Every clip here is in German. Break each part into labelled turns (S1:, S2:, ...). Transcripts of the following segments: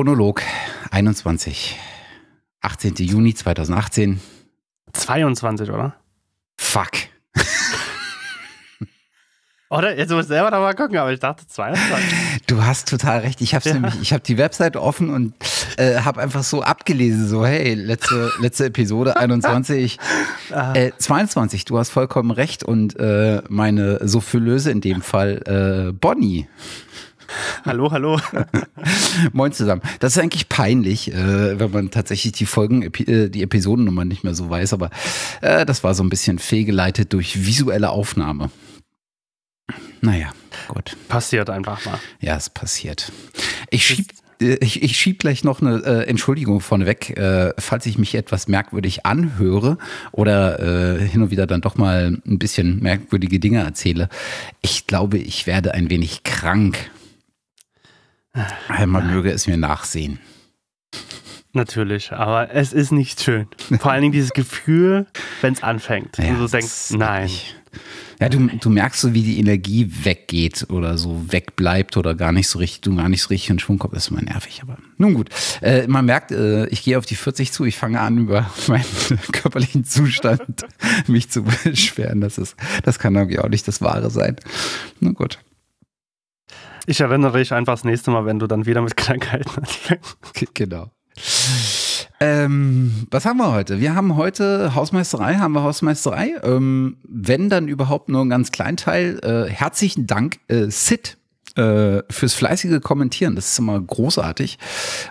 S1: Phonolog 21. 18. Juni 2018.
S2: 22, oder?
S1: Fuck.
S2: Oder? Jetzt muss ich selber nochmal gucken, aber ich dachte 22.
S1: Du hast total recht. Ich habe ja. nämlich, ich habe die Website offen und äh, habe einfach so abgelesen, so hey, letzte, letzte Episode 21, äh, 22. Du hast vollkommen recht und äh, meine Sophylöse in dem Fall äh, Bonnie.
S2: Hallo, hallo.
S1: Moin zusammen. Das ist eigentlich peinlich, äh, wenn man tatsächlich die Folgen, äh, die Episodennummer nicht mehr so weiß, aber äh, das war so ein bisschen fehlgeleitet durch visuelle Aufnahme. Naja, gut.
S2: Passiert einfach mal.
S1: Ja, es passiert. Ich schieb, äh, ich, ich schieb gleich noch eine äh, Entschuldigung vorneweg, äh, falls ich mich etwas merkwürdig anhöre oder äh, hin und wieder dann doch mal ein bisschen merkwürdige Dinge erzähle. Ich glaube, ich werde ein wenig krank. Man möge es mir nachsehen.
S2: Natürlich, aber es ist nicht schön. Vor allen Dingen dieses Gefühl, wenn es anfängt. Ja, du denkst, nein. Ich,
S1: ja, du, du merkst so, wie die Energie weggeht oder so wegbleibt oder gar nicht so richtig, du gar nicht so richtig in Schwung kommst. Das ist immer nervig, aber nun gut. Äh, man merkt, äh, ich gehe auf die 40 zu, ich fange an, über meinen körperlichen Zustand mich zu beschweren. Das, ist, das kann irgendwie auch nicht das Wahre sein. Nun gut.
S2: Ich erinnere dich einfach das nächste Mal, wenn du dann wieder mit Krankheiten anfängst.
S1: Genau. Ähm, was haben wir heute? Wir haben heute Hausmeisterei, haben wir Hausmeisterei. Ähm, wenn dann überhaupt nur ein ganz kleinen Teil. Äh, herzlichen Dank, äh, Sid äh, fürs fleißige Kommentieren. Das ist immer großartig.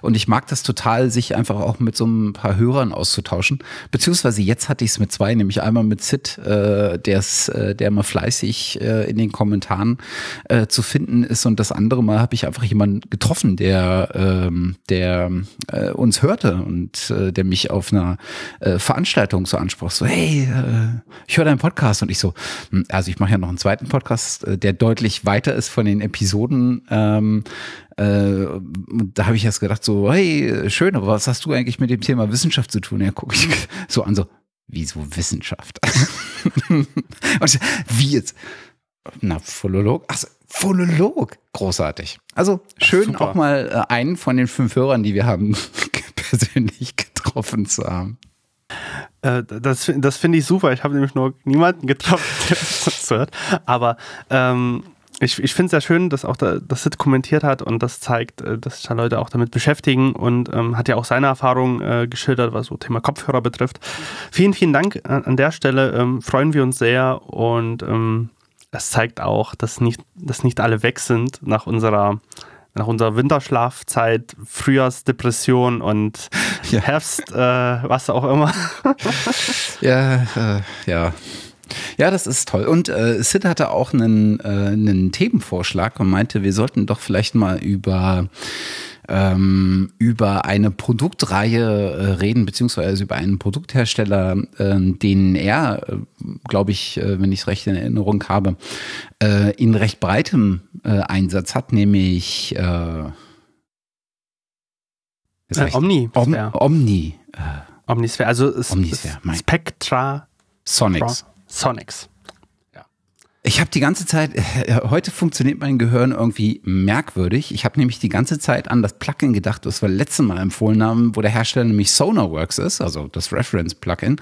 S1: Und ich mag das total, sich einfach auch mit so ein paar Hörern auszutauschen. Beziehungsweise jetzt hatte ich es mit zwei, nämlich einmal mit Sid, äh, der's, äh, der immer fleißig äh, in den Kommentaren äh, zu finden ist. Und das andere Mal habe ich einfach jemanden getroffen, der, ähm, der äh, uns hörte und äh, der mich auf einer äh, Veranstaltung so ansprach. So, hey, äh, ich höre deinen Podcast. Und ich so, hm, also ich mache ja noch einen zweiten Podcast, äh, der deutlich weiter ist von den Episoden Episoden. Ähm, äh, da habe ich erst gedacht, so, hey, schön, aber was hast du eigentlich mit dem Thema Wissenschaft zu tun? Ja, gucke ich so an, so, wieso Wissenschaft? Und wie jetzt? Na, Philolog? Ach, Philolog. Großartig. Also schön auch mal äh, einen von den fünf Hörern, die wir haben, persönlich getroffen zu haben.
S2: Äh, das das finde ich super. Ich habe nämlich nur niemanden getroffen, der das hört. Aber ähm, ich, ich finde es sehr schön, dass auch da, das Sid kommentiert hat und das zeigt, äh, dass sich da Leute auch damit beschäftigen und ähm, hat ja auch seine Erfahrung äh, geschildert, was so Thema Kopfhörer betrifft. Vielen, vielen Dank an, an der Stelle. Ähm, freuen wir uns sehr und ähm, es zeigt auch, dass nicht, dass nicht alle weg sind nach unserer nach unserer Winterschlafzeit, Frühjahrsdepression und ja. Herbst, äh, was auch immer.
S1: ja, äh, ja. Ja, das ist toll. Und äh, Sid hatte auch einen, äh, einen Themenvorschlag und meinte, wir sollten doch vielleicht mal über ähm, über eine Produktreihe äh, reden, beziehungsweise über einen Produkthersteller, äh, den er, äh, glaube ich, äh, wenn ich es recht in Erinnerung habe, in recht breitem Einsatz hat, nämlich äh,
S2: Omni.
S1: Om Omni.
S2: Omnisphere, also
S1: Omnisphere,
S2: Spectra.
S1: Sonics.
S2: Sonics. Ja.
S1: Ich habe die ganze Zeit, äh, heute funktioniert mein Gehirn irgendwie merkwürdig. Ich habe nämlich die ganze Zeit an das Plugin gedacht, das wir letztes Mal empfohlen haben, wo der Hersteller nämlich SonarWorks ist, also das Reference-Plugin,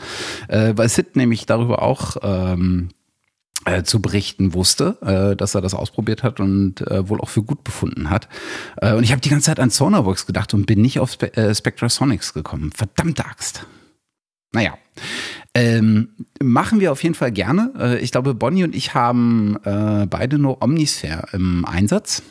S1: äh, weil Sid nämlich darüber auch ähm, äh, zu berichten wusste, äh, dass er das ausprobiert hat und äh, wohl auch für gut befunden hat. Äh, und ich habe die ganze Zeit an Sonarworks gedacht und bin nicht auf Spe äh, Spectrasonics gekommen. Verdammte Axt. Naja. Ähm, machen wir auf jeden Fall gerne. Äh, ich glaube, Bonnie und ich haben äh, beide nur Omnisphere im Einsatz.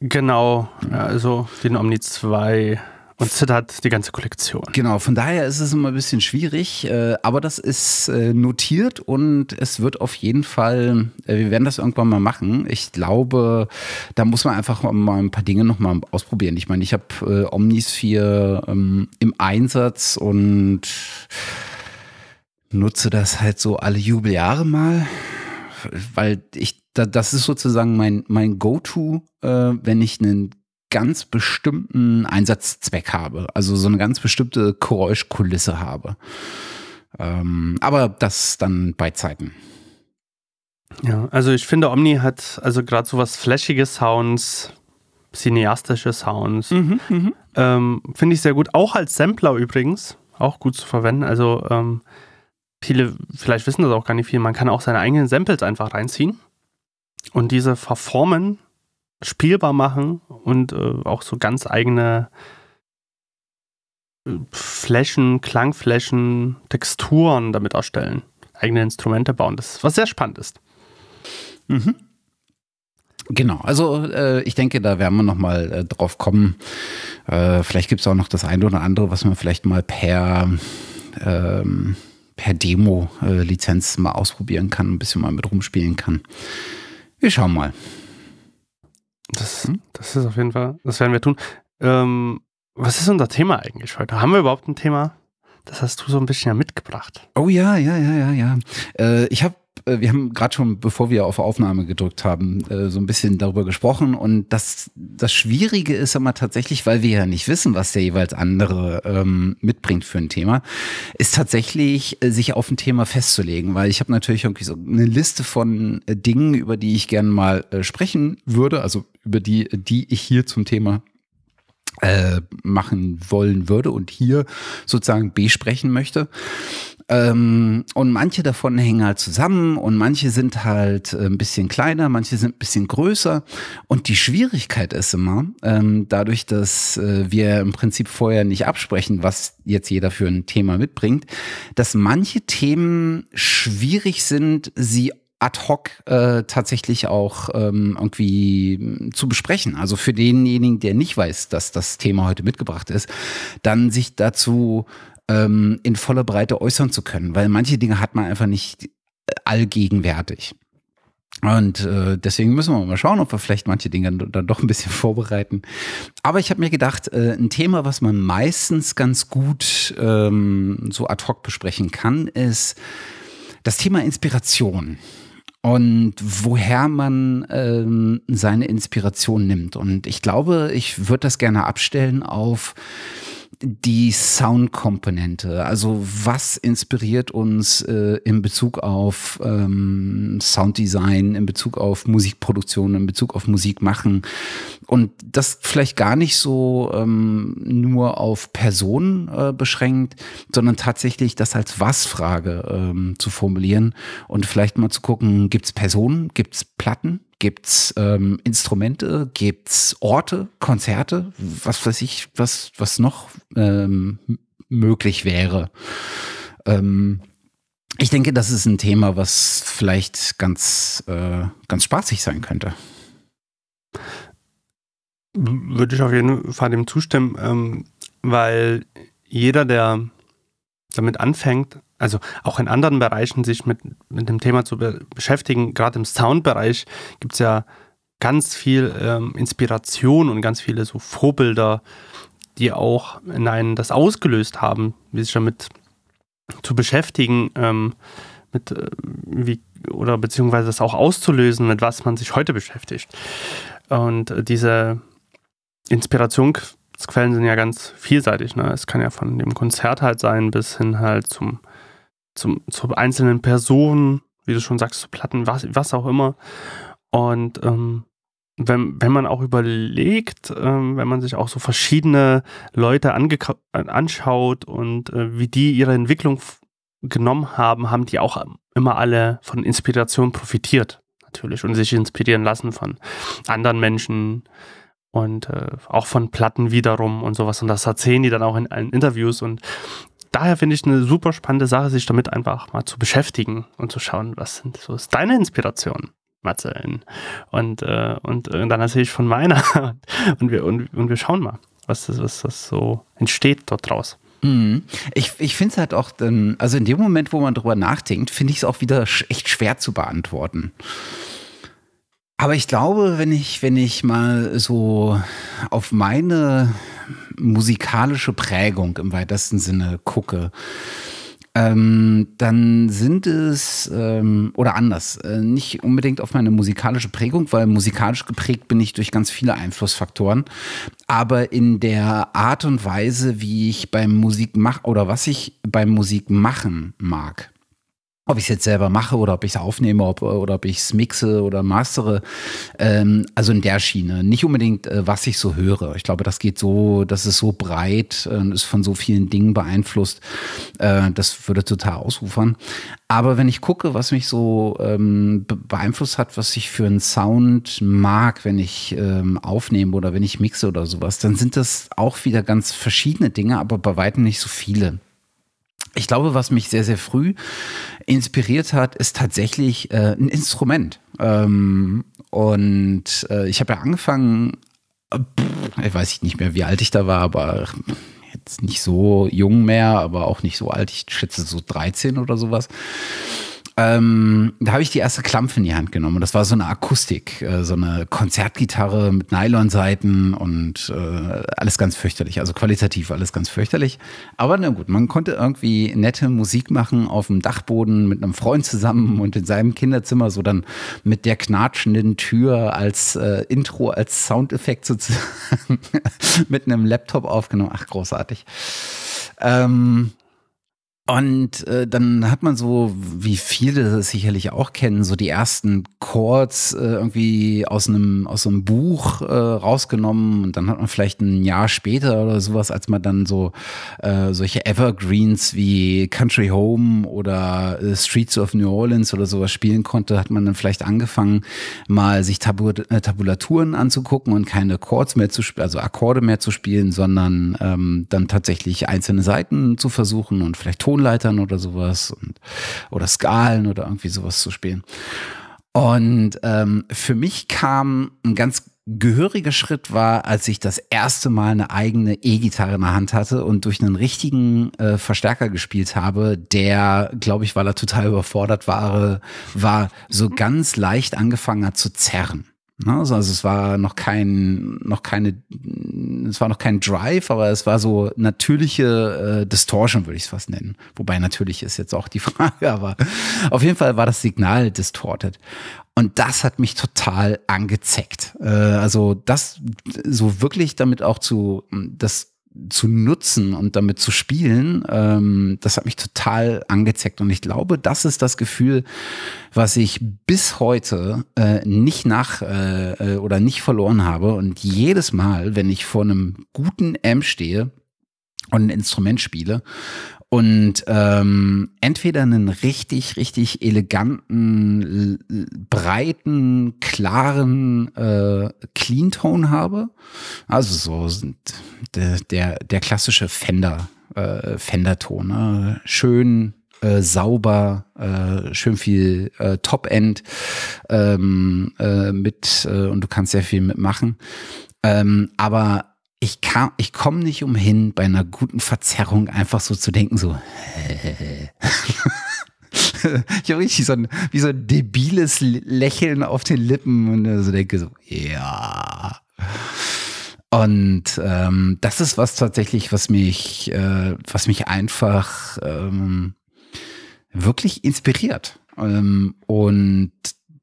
S2: Genau, also den Omni 2 und Sid hat die ganze Kollektion.
S1: Genau, von daher ist es immer ein bisschen schwierig, äh, aber das ist äh, notiert und es wird auf jeden Fall, äh, wir werden das irgendwann mal machen. Ich glaube, da muss man einfach mal ein paar Dinge nochmal ausprobieren. Ich meine, ich habe Omnisphere ähm, im Einsatz und nutze das halt so alle Jubeljahre mal, weil ich, das ist sozusagen mein, mein Go-To, äh, wenn ich einen ganz bestimmten Einsatzzweck habe, also so eine ganz bestimmte Geräuschkulisse habe. Ähm, aber das dann bei Zeiten.
S2: Ja, also ich finde, Omni hat also gerade so was flashige Sounds, cineastische Sounds. Mhm, mhm. ähm, Finde ich sehr gut. Auch als Sampler übrigens. Auch gut zu verwenden. Also ähm, viele vielleicht wissen das auch gar nicht viel. Man kann auch seine eigenen Samples einfach reinziehen und diese verformen, spielbar machen und äh, auch so ganz eigene äh, Flächen, Klangflächen, Texturen damit erstellen. Eigene Instrumente bauen. Das ist was sehr spannend ist.
S1: Mhm. Genau, also äh, ich denke, da werden wir nochmal äh, drauf kommen. Äh, vielleicht gibt es auch noch das eine oder andere, was man vielleicht mal per, ähm, per Demo-Lizenz äh, mal ausprobieren kann, ein bisschen mal mit rumspielen kann. Wir schauen mal.
S2: Das, hm? das ist auf jeden Fall, das werden wir tun. Ähm, was ist unser Thema eigentlich heute? Haben wir überhaupt ein Thema? Das hast du so ein bisschen ja mitgebracht.
S1: Oh ja, ja, ja, ja, ja. Äh, ich habe äh, wir haben gerade schon, bevor wir auf Aufnahme gedrückt haben, äh, so ein bisschen darüber gesprochen. Und das, das Schwierige ist immer tatsächlich, weil wir ja nicht wissen, was der jeweils andere ähm, mitbringt für ein Thema, ist tatsächlich, äh, sich auf ein Thema festzulegen. Weil ich habe natürlich irgendwie so eine Liste von Dingen, über die ich gerne mal sprechen würde, also über die, die ich hier zum Thema äh, machen wollen würde und hier sozusagen besprechen möchte. Ähm, und manche davon hängen halt zusammen und manche sind halt äh, ein bisschen kleiner, manche sind ein bisschen größer. Und die Schwierigkeit ist immer, ähm, dadurch, dass äh, wir im Prinzip vorher nicht absprechen, was jetzt jeder für ein Thema mitbringt, dass manche Themen schwierig sind, sie ad hoc äh, tatsächlich auch ähm, irgendwie zu besprechen. Also für denjenigen, der nicht weiß, dass das Thema heute mitgebracht ist, dann sich dazu ähm, in voller Breite äußern zu können, weil manche Dinge hat man einfach nicht äh, allgegenwärtig. Und äh, deswegen müssen wir mal schauen, ob wir vielleicht manche Dinge dann doch ein bisschen vorbereiten. Aber ich habe mir gedacht, äh, ein Thema, was man meistens ganz gut ähm, so ad hoc besprechen kann, ist das Thema Inspiration und woher man ähm, seine Inspiration nimmt. Und ich glaube, ich würde das gerne abstellen auf die Soundkomponente. Also was inspiriert uns äh, in Bezug auf ähm, Sounddesign, in Bezug auf Musikproduktion, in Bezug auf Musik machen. Und das vielleicht gar nicht so ähm, nur auf Personen äh, beschränkt, sondern tatsächlich das als Was-Frage ähm, zu formulieren und vielleicht mal zu gucken, gibt es Personen, gibt es Platten, Gibt's ähm, Instrumente? Gibt's Orte, Konzerte? Was weiß ich, was, was noch ähm, möglich wäre? Ähm, ich denke, das ist ein Thema, was vielleicht ganz, äh, ganz spaßig sein könnte.
S2: Würde ich auf jeden Fall dem zustimmen, ähm, weil jeder, der damit anfängt, also auch in anderen Bereichen sich mit, mit dem Thema zu be beschäftigen, gerade im Soundbereich gibt es ja ganz viel ähm, Inspiration und ganz viele so Vorbilder, die auch in einen das ausgelöst haben, sich damit zu beschäftigen, ähm, mit äh, wie oder beziehungsweise das auch auszulösen, mit was man sich heute beschäftigt. Und äh, diese Inspirationsquellen sind ja ganz vielseitig. Ne? Es kann ja von dem Konzert halt sein bis hin halt zum zum, zu einzelnen Personen, wie du schon sagst, zu Platten, was, was auch immer. Und ähm, wenn, wenn man auch überlegt, ähm, wenn man sich auch so verschiedene Leute anschaut und äh, wie die ihre Entwicklung genommen haben, haben die auch immer alle von Inspiration profitiert, natürlich, und sich inspirieren lassen von anderen Menschen und äh, auch von Platten wiederum und sowas. Und das erzählen die dann auch in allen Interviews. Und daher finde ich eine super spannende Sache, sich damit einfach mal zu beschäftigen und zu schauen, was sind so ist deine Inspiration, Matze. Und, äh, und, äh, dann erzähle ich von meiner und wir, und, und wir schauen mal, was das, was das so entsteht dort draus.
S1: Mhm. Ich, ich finde es halt auch, also in dem Moment, wo man drüber nachdenkt, finde ich es auch wieder echt schwer zu beantworten. Aber ich glaube, wenn ich, wenn ich mal so auf meine musikalische Prägung im weitesten Sinne gucke, ähm, dann sind es, ähm, oder anders, äh, nicht unbedingt auf meine musikalische Prägung, weil musikalisch geprägt bin ich durch ganz viele Einflussfaktoren, aber in der Art und Weise, wie ich beim Musik mach oder was ich beim Musik machen mag. Ob ich es jetzt selber mache oder ob ich es aufnehme ob, oder ob ich es mixe oder mastere. Ähm, also in der Schiene. Nicht unbedingt, äh, was ich so höre. Ich glaube, das geht so, das ist so breit und äh, ist von so vielen Dingen beeinflusst. Äh, das würde total ausufern. Aber wenn ich gucke, was mich so ähm, beeinflusst hat, was ich für einen Sound mag, wenn ich ähm, aufnehme oder wenn ich mixe oder sowas, dann sind das auch wieder ganz verschiedene Dinge, aber bei weitem nicht so viele. Ich glaube, was mich sehr, sehr früh inspiriert hat, ist tatsächlich äh, ein Instrument. Ähm, und äh, ich habe ja angefangen, äh, ich weiß nicht mehr, wie alt ich da war, aber jetzt nicht so jung mehr, aber auch nicht so alt. Ich schätze so 13 oder sowas. Ähm, da habe ich die erste Klampfe in die Hand genommen. Das war so eine Akustik, äh, so eine Konzertgitarre mit Nylonseiten und äh, alles ganz fürchterlich. Also qualitativ alles ganz fürchterlich. Aber na gut, man konnte irgendwie nette Musik machen auf dem Dachboden mit einem Freund zusammen und in seinem Kinderzimmer so dann mit der knatschenden Tür als äh, Intro, als Soundeffekt sozusagen mit einem Laptop aufgenommen. Ach, großartig. Ähm, und äh, dann hat man so, wie viele das sicherlich auch kennen, so die ersten Chords äh, irgendwie aus einem aus einem Buch äh, rausgenommen. Und dann hat man vielleicht ein Jahr später oder sowas, als man dann so äh, solche Evergreens wie Country Home oder äh, Streets of New Orleans oder sowas spielen konnte, hat man dann vielleicht angefangen, mal sich Tabu äh, Tabulaturen anzugucken und keine Chords mehr zu spielen, also Akkorde mehr zu spielen, sondern ähm, dann tatsächlich einzelne Seiten zu versuchen und vielleicht Ton Tonleitern oder sowas und, oder Skalen oder irgendwie sowas zu spielen. Und ähm, für mich kam ein ganz gehöriger Schritt war, als ich das erste Mal eine eigene E-Gitarre in der Hand hatte und durch einen richtigen äh, Verstärker gespielt habe, der, glaube ich, weil er total überfordert war, war so ganz leicht angefangen hat zu zerren. Ne? Also es war noch kein, noch keine, es war noch kein Drive, aber es war so natürliche äh, Distortion, würde ich es fast nennen. Wobei natürlich ist jetzt auch die Frage, aber auf jeden Fall war das Signal distorted. Und das hat mich total angezeckt. Äh, also das so wirklich damit auch zu, das zu nutzen und damit zu spielen, ähm, das hat mich total angezeckt. Und ich glaube, das ist das Gefühl, was ich bis heute äh, nicht nach äh, äh oder nicht verloren habe. Und jedes Mal, wenn ich vor einem guten Amp stehe und ein Instrument spiele und ähm, entweder einen richtig, richtig eleganten, breiten, klaren äh, Clean Tone habe, also so der, der, der klassische Fender, äh, Fender-Ton, ne? schön äh, sauber, äh, schön viel äh, Top-End ähm, äh, mit äh, und du kannst sehr viel mitmachen. Ähm, aber ich kam, ich komme nicht umhin, bei einer guten Verzerrung einfach so zu denken, so. ich habe richtig so ein, wie so ein debiles Lächeln auf den Lippen und so denke so, ja. Und ähm, das ist was tatsächlich, was mich, äh, was mich einfach ähm, wirklich inspiriert. Ähm, und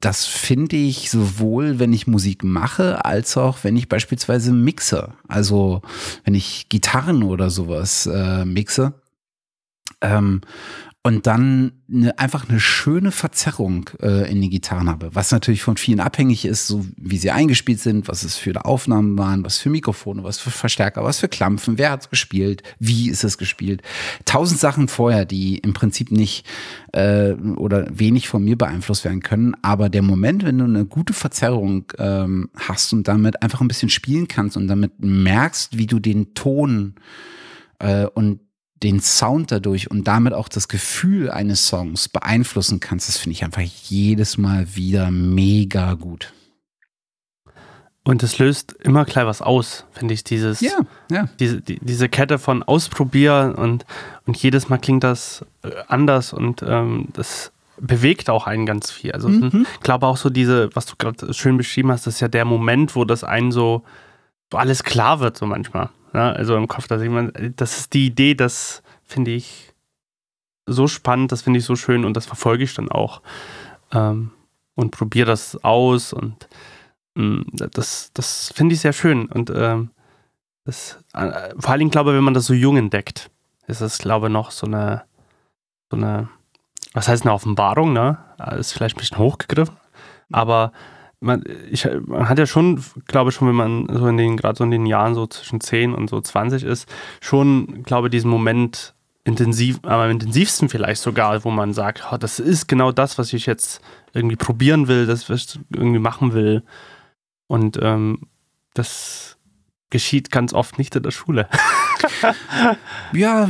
S1: das finde ich sowohl, wenn ich Musik mache, als auch wenn ich beispielsweise mixe. Also wenn ich Gitarren oder sowas äh, mixe. Ähm, und dann eine, einfach eine schöne Verzerrung äh, in den Gitarren habe, was natürlich von vielen abhängig ist, so wie sie eingespielt sind, was es für Aufnahmen waren, was für Mikrofone, was für Verstärker, was für Klampfen, wer hat's gespielt, wie ist es gespielt. Tausend Sachen vorher, die im Prinzip nicht äh, oder wenig von mir beeinflusst werden können, aber der Moment, wenn du eine gute Verzerrung ähm, hast und damit einfach ein bisschen spielen kannst und damit merkst, wie du den Ton äh, und den Sound dadurch und damit auch das Gefühl eines Songs beeinflussen kannst, das finde ich einfach jedes Mal wieder mega gut.
S2: Und es löst immer gleich was aus, finde ich, dieses,
S1: ja, ja.
S2: Diese, die, diese Kette von Ausprobieren und, und jedes Mal klingt das äh, anders und ähm, das bewegt auch einen ganz viel. Also mhm. ich glaube auch so diese, was du gerade schön beschrieben hast, das ist ja der Moment, wo das einen so, so alles klar wird, so manchmal. Ja, also im Kopf, dass ich meine, das ist die Idee, das finde ich so spannend, das finde ich so schön und das verfolge ich dann auch ähm, und probiere das aus und ähm, das, das finde ich sehr schön und ähm, das, äh, vor Dingen glaube ich, wenn man das so jung entdeckt, ist das glaube ich noch so eine, so eine was heißt eine Offenbarung, ne? Ist vielleicht ein bisschen hochgegriffen, aber man, ich, man hat ja schon, glaube ich, schon, wenn man so in den, gerade so in den Jahren so zwischen 10 und so 20 ist, schon, glaube ich, diesen Moment intensiv, aber am intensivsten vielleicht sogar, wo man sagt, oh, das ist genau das, was ich jetzt irgendwie probieren will, das, was ich irgendwie machen will. Und ähm, das geschieht ganz oft nicht in der Schule.
S1: ja,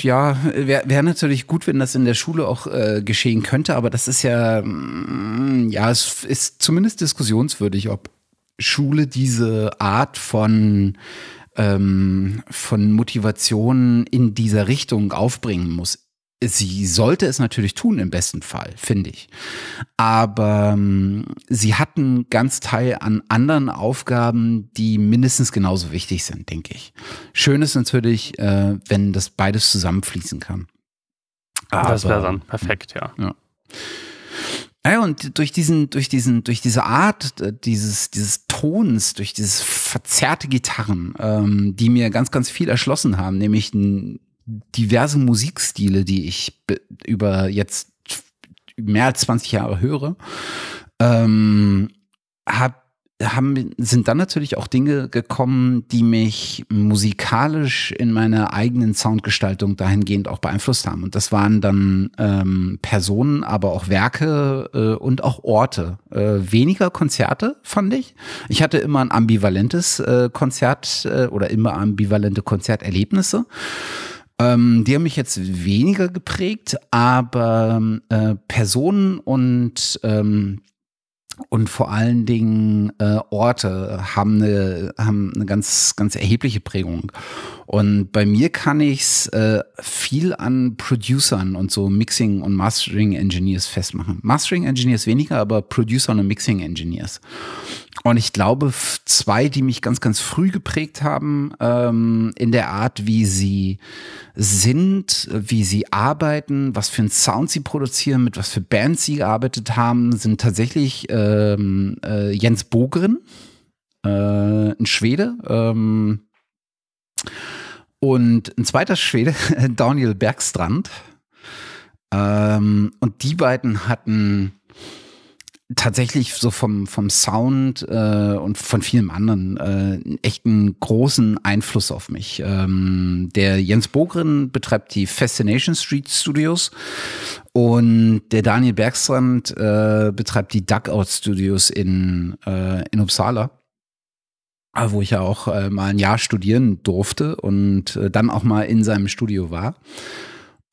S1: ja, wäre wär natürlich gut, wenn das in der Schule auch äh, geschehen könnte, aber das ist ja, mm, ja, es ist zumindest diskussionswürdig, ob Schule diese Art von ähm, von Motivation in dieser Richtung aufbringen muss. Sie sollte es natürlich tun im besten Fall, finde ich. Aber ähm, sie hatten ganz Teil an anderen Aufgaben, die mindestens genauso wichtig sind, denke ich. Schön ist natürlich, äh, wenn das beides zusammenfließen kann.
S2: Aber, das wäre dann perfekt, ja.
S1: ja. Ja, und durch diesen, durch diesen, durch diese Art äh, dieses, dieses Tons, durch dieses verzerrte Gitarren, ähm, die mir ganz, ganz viel erschlossen haben, nämlich diverse Musikstile, die ich über jetzt mehr als 20 Jahre höre, ähm, hab haben, sind dann natürlich auch Dinge gekommen, die mich musikalisch in meiner eigenen Soundgestaltung dahingehend auch beeinflusst haben. Und das waren dann ähm, Personen, aber auch Werke äh, und auch Orte. Äh, weniger Konzerte, fand ich. Ich hatte immer ein ambivalentes äh, Konzert äh, oder immer ambivalente Konzerterlebnisse. Ähm, die haben mich jetzt weniger geprägt, aber äh, Personen und ähm, und vor allen Dingen äh, Orte haben eine, haben eine ganz, ganz erhebliche Prägung. Und bei mir kann ich's äh, viel an Producern und so Mixing und Mastering Engineers festmachen. Mastering Engineers weniger, aber Producer und Mixing Engineers. Und ich glaube, zwei, die mich ganz, ganz früh geprägt haben, ähm, in der Art, wie sie sind, wie sie arbeiten, was für einen Sound sie produzieren, mit was für Bands sie gearbeitet haben, sind tatsächlich ähm, äh, Jens Bogren, äh, ein Schwede, ähm, und ein zweiter Schwede, Daniel Bergstrand. Ähm, und die beiden hatten tatsächlich so vom, vom Sound äh, und von vielem anderen äh, echt einen großen Einfluss auf mich. Ähm, der Jens Bogren betreibt die Fascination Street Studios und der Daniel Bergstrand äh, betreibt die Dugout Studios in, äh, in Uppsala wo ich ja auch äh, mal ein Jahr studieren durfte und äh, dann auch mal in seinem Studio war.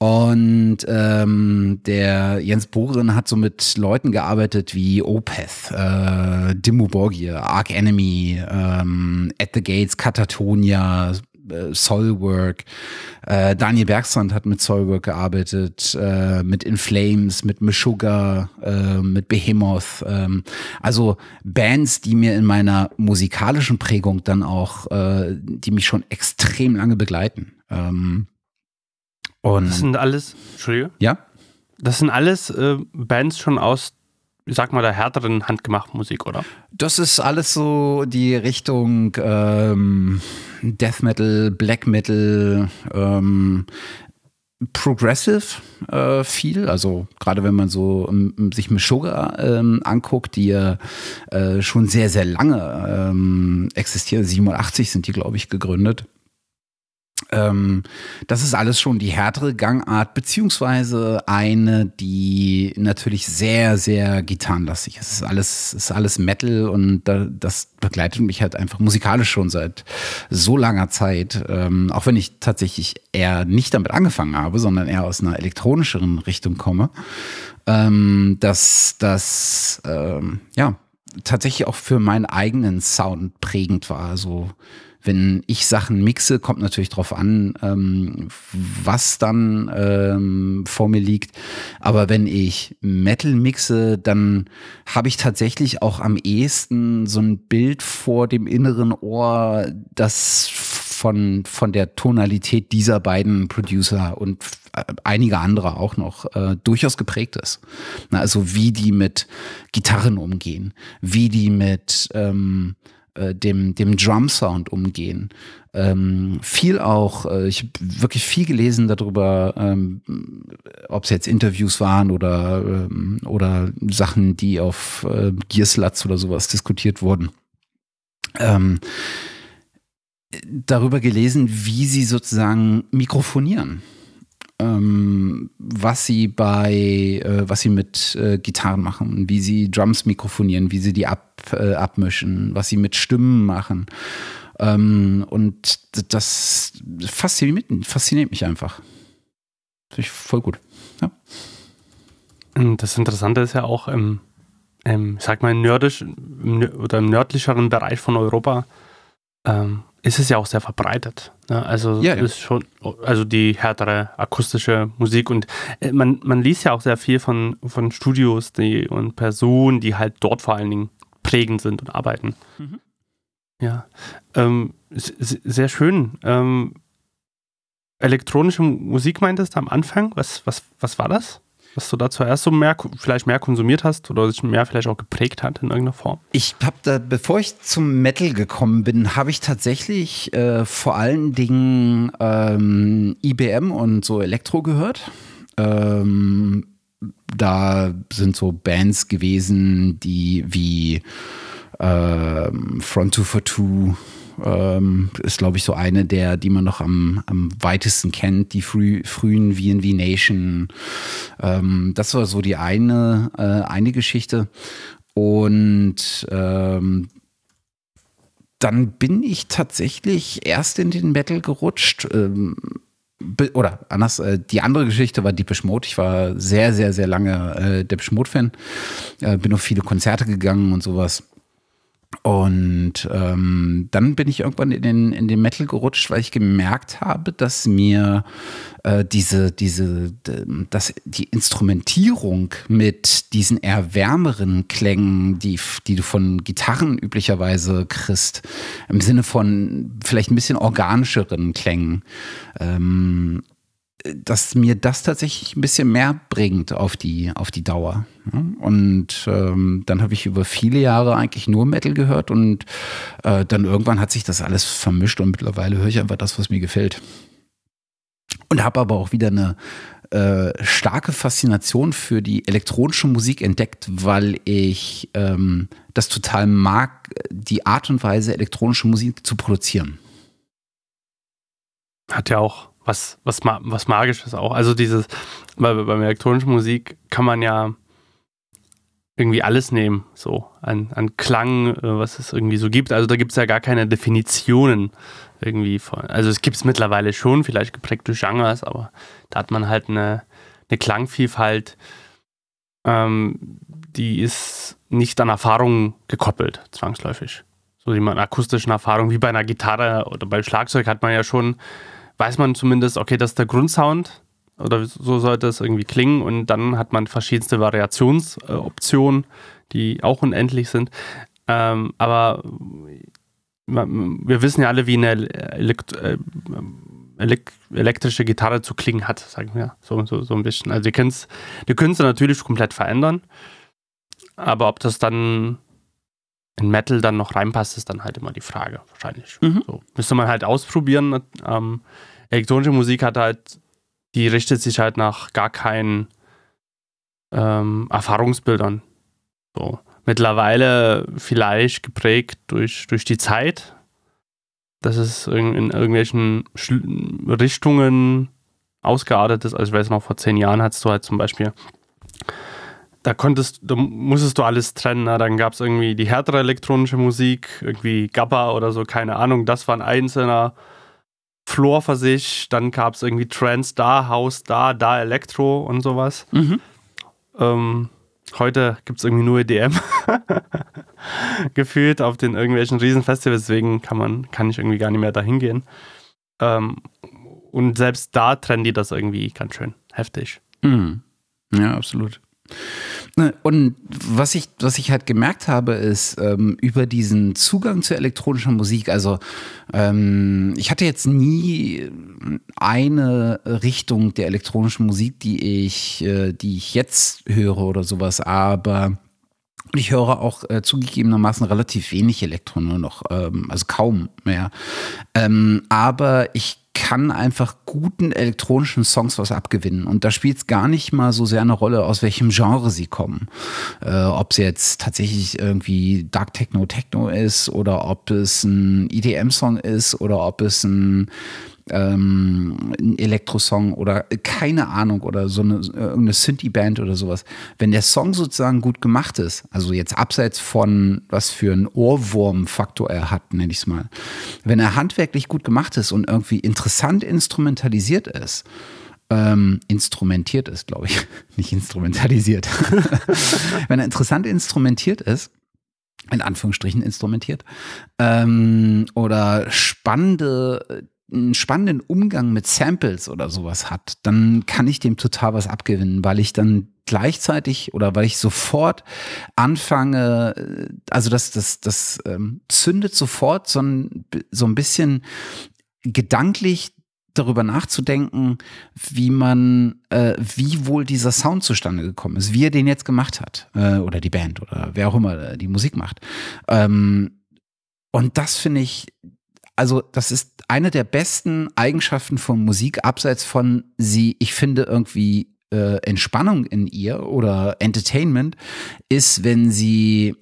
S1: Und ähm, der Jens Bohren hat so mit Leuten gearbeitet wie Opeth, äh, Dimmu Borgir, Arc Enemy, ähm, At the Gates, Katatonia, äh, Soilwork. Äh, Daniel Bergstrand hat mit Soilwork gearbeitet, äh, mit In Flames, mit Meshuggah, äh, mit Behemoth. Ähm, also Bands, die mir in meiner musikalischen Prägung dann auch, äh, die mich schon extrem lange begleiten. Ähm,
S2: und das sind alles, Entschuldige?
S1: Ja?
S2: Das sind alles äh, Bands schon aus, ich sag mal, der härteren handgemachten Musik, oder?
S1: Das ist alles so die Richtung ähm, Death Metal, Black Metal, ähm, Progressive äh, viel, also gerade wenn man so um, sich mit Sugar ähm, anguckt, die ja äh, schon sehr, sehr lange ähm, existieren, 87 sind die, glaube ich, gegründet. Ähm, das ist alles schon die härtere Gangart, beziehungsweise eine, die natürlich sehr, sehr gitarrenlastig ist. Es ist alles, ist alles Metal und das begleitet mich halt einfach musikalisch schon seit so langer Zeit. Ähm, auch wenn ich tatsächlich eher nicht damit angefangen habe, sondern eher aus einer elektronischeren Richtung komme. Ähm, dass das, ähm, ja, tatsächlich auch für meinen eigenen Sound prägend war. Also, wenn ich Sachen mixe, kommt natürlich drauf an, ähm, was dann ähm, vor mir liegt. Aber wenn ich Metal mixe, dann habe ich tatsächlich auch am ehesten so ein Bild vor dem inneren Ohr, das von, von der Tonalität dieser beiden Producer und einige andere auch noch äh, durchaus geprägt ist. Na, also wie die mit Gitarren umgehen, wie die mit ähm, äh, dem, dem Drum-Sound umgehen. Ähm, viel auch, äh, ich habe wirklich viel gelesen darüber, ähm, ob es jetzt Interviews waren oder, ähm, oder Sachen, die auf äh, Gearsluts oder sowas diskutiert wurden. Ähm, darüber gelesen, wie sie sozusagen mikrofonieren was sie bei, äh, was sie mit äh, Gitarren machen, wie sie Drums mikrofonieren, wie sie die ab, äh, abmischen, was sie mit Stimmen machen. Ähm, und das fasziniert, fasziniert mich einfach. Finde ich voll gut. Ja.
S2: Das Interessante ist ja auch im, im ich sag mal, nördisch im, oder im nördlicheren Bereich von Europa, ähm, ist es ja auch sehr verbreitet. Ne? Also ja, ja. ist schon, also die härtere akustische Musik und äh, man, man liest ja auch sehr viel von, von Studios die, und Personen, die halt dort vor allen Dingen prägend sind und arbeiten. Mhm. Ja, ähm, sehr schön. Ähm, elektronische Musik meintest du am Anfang? Was, was, was war das? Was du da zuerst so mehr, vielleicht mehr konsumiert hast oder sich mehr vielleicht auch geprägt hat in irgendeiner Form?
S1: Ich habe da, bevor ich zum Metal gekommen bin, habe ich tatsächlich äh, vor allen Dingen ähm, IBM und so Elektro gehört. Ähm, da sind so Bands gewesen, die wie ähm, Front 2 for Two ähm, ist, glaube ich, so eine der, die man noch am, am weitesten kennt, die früh, frühen VNV Nation. Ähm, das war so die eine, äh, eine Geschichte. Und ähm, dann bin ich tatsächlich erst in den Metal gerutscht. Ähm, oder anders, äh, die andere Geschichte war Deepish Mode. Ich war sehr, sehr, sehr lange äh, Deepish Mode-Fan. Äh, bin auf viele Konzerte gegangen und sowas. Und ähm, dann bin ich irgendwann in den, in den Metal gerutscht, weil ich gemerkt habe, dass mir äh, diese, diese, dass die Instrumentierung mit diesen eher wärmeren Klängen, die, die du von Gitarren üblicherweise kriegst, im Sinne von vielleicht ein bisschen organischeren Klängen, ähm, dass mir das tatsächlich ein bisschen mehr bringt auf die, auf die Dauer. Und ähm, dann habe ich über viele Jahre eigentlich nur Metal gehört und äh, dann irgendwann hat sich das alles vermischt und mittlerweile höre ich einfach das, was mir gefällt. Und habe aber auch wieder eine äh, starke Faszination für die elektronische Musik entdeckt, weil ich ähm, das total mag, die Art und Weise, elektronische Musik zu produzieren.
S2: Hat ja auch was, was, was Magisches auch. Also dieses, bei, bei elektronischen Musik kann man ja irgendwie alles nehmen, so an, an Klang, äh, was es irgendwie so gibt. Also da gibt es ja gar keine Definitionen irgendwie von. Also es gibt es mittlerweile schon, vielleicht geprägt durch Genres, aber da hat man halt eine, eine Klangvielfalt, ähm, die ist nicht an Erfahrungen gekoppelt, zwangsläufig. So wie man akustischen Erfahrungen, wie bei einer Gitarre oder beim Schlagzeug hat man ja schon weiß man zumindest, okay, das ist der Grundsound oder so sollte es irgendwie klingen und dann hat man verschiedenste Variationsoptionen, die auch unendlich sind. Ähm, aber wir wissen ja alle, wie eine Elekt äh, Elek elektrische Gitarre zu klingen hat, sagen wir so, so, so ein bisschen. Also die können es natürlich komplett verändern, aber ob das dann in Metal dann noch reinpasst, ist dann halt immer die Frage, wahrscheinlich. Mhm. So, müsste man halt ausprobieren. Ähm, elektronische Musik hat halt, die richtet sich halt nach gar keinen ähm, Erfahrungsbildern. So. Mittlerweile vielleicht geprägt durch, durch die Zeit, dass es in, in irgendwelchen Schl Richtungen ausgeartet ist. Also ich weiß noch, vor zehn Jahren hattest du halt zum Beispiel da konntest, da musstest du alles trennen. Ne? Dann gab es irgendwie die härtere elektronische Musik, irgendwie Gabba oder so, keine Ahnung. Das war ein einzelner Floor für sich. Dann gab es irgendwie Trance da, House da, da Elektro und sowas. Mhm. Ähm, heute gibt es irgendwie nur EDM. Gefühlt auf den irgendwelchen Riesenfestivals, deswegen kann man, kann ich irgendwie gar nicht mehr dahin gehen. Ähm, und selbst da trennen die das irgendwie ganz schön heftig.
S1: Mhm. Ja, absolut. Ne, und was ich, was ich halt gemerkt habe, ist ähm, über diesen Zugang zu elektronischer Musik. Also ähm, ich hatte jetzt nie eine Richtung der elektronischen Musik, die ich, äh, die ich jetzt höre oder sowas, aber Ich höre auch äh, zugegebenermaßen relativ wenig Elektro nur noch, ähm, also kaum mehr. Ähm, aber ich kann einfach guten elektronischen Songs was abgewinnen. Und da spielt es gar nicht mal so sehr eine Rolle, aus welchem Genre sie kommen. Äh, ob es jetzt tatsächlich irgendwie Dark Techno Techno ist oder ob es ein EDM-Song ist oder ob es ein ähm, ein Elektrosong oder keine Ahnung oder so eine irgendeine Synthie-Band oder sowas. Wenn der Song sozusagen gut gemacht ist, also jetzt abseits von was für einen Ohrwurm-Faktor er hat, nenne ich es mal, wenn er handwerklich gut gemacht ist und irgendwie interessant instrumentalisiert ist, ähm, instrumentiert ist, glaube ich, nicht instrumentalisiert. wenn er interessant instrumentiert ist, in Anführungsstrichen instrumentiert, ähm, oder spannende einen spannenden Umgang mit Samples oder sowas hat, dann kann ich dem total was abgewinnen, weil ich dann gleichzeitig oder weil ich sofort anfange, äh, also das, das, das ähm, zündet sofort so ein, so ein bisschen gedanklich darüber nachzudenken, wie man, äh, wie wohl dieser Sound zustande gekommen ist, wie er den jetzt gemacht hat, äh, oder die Band oder wer auch immer die Musik macht. Ähm, und das finde ich, also das ist eine der besten Eigenschaften von Musik, abseits von sie, ich finde irgendwie äh, Entspannung in ihr oder Entertainment, ist, wenn sie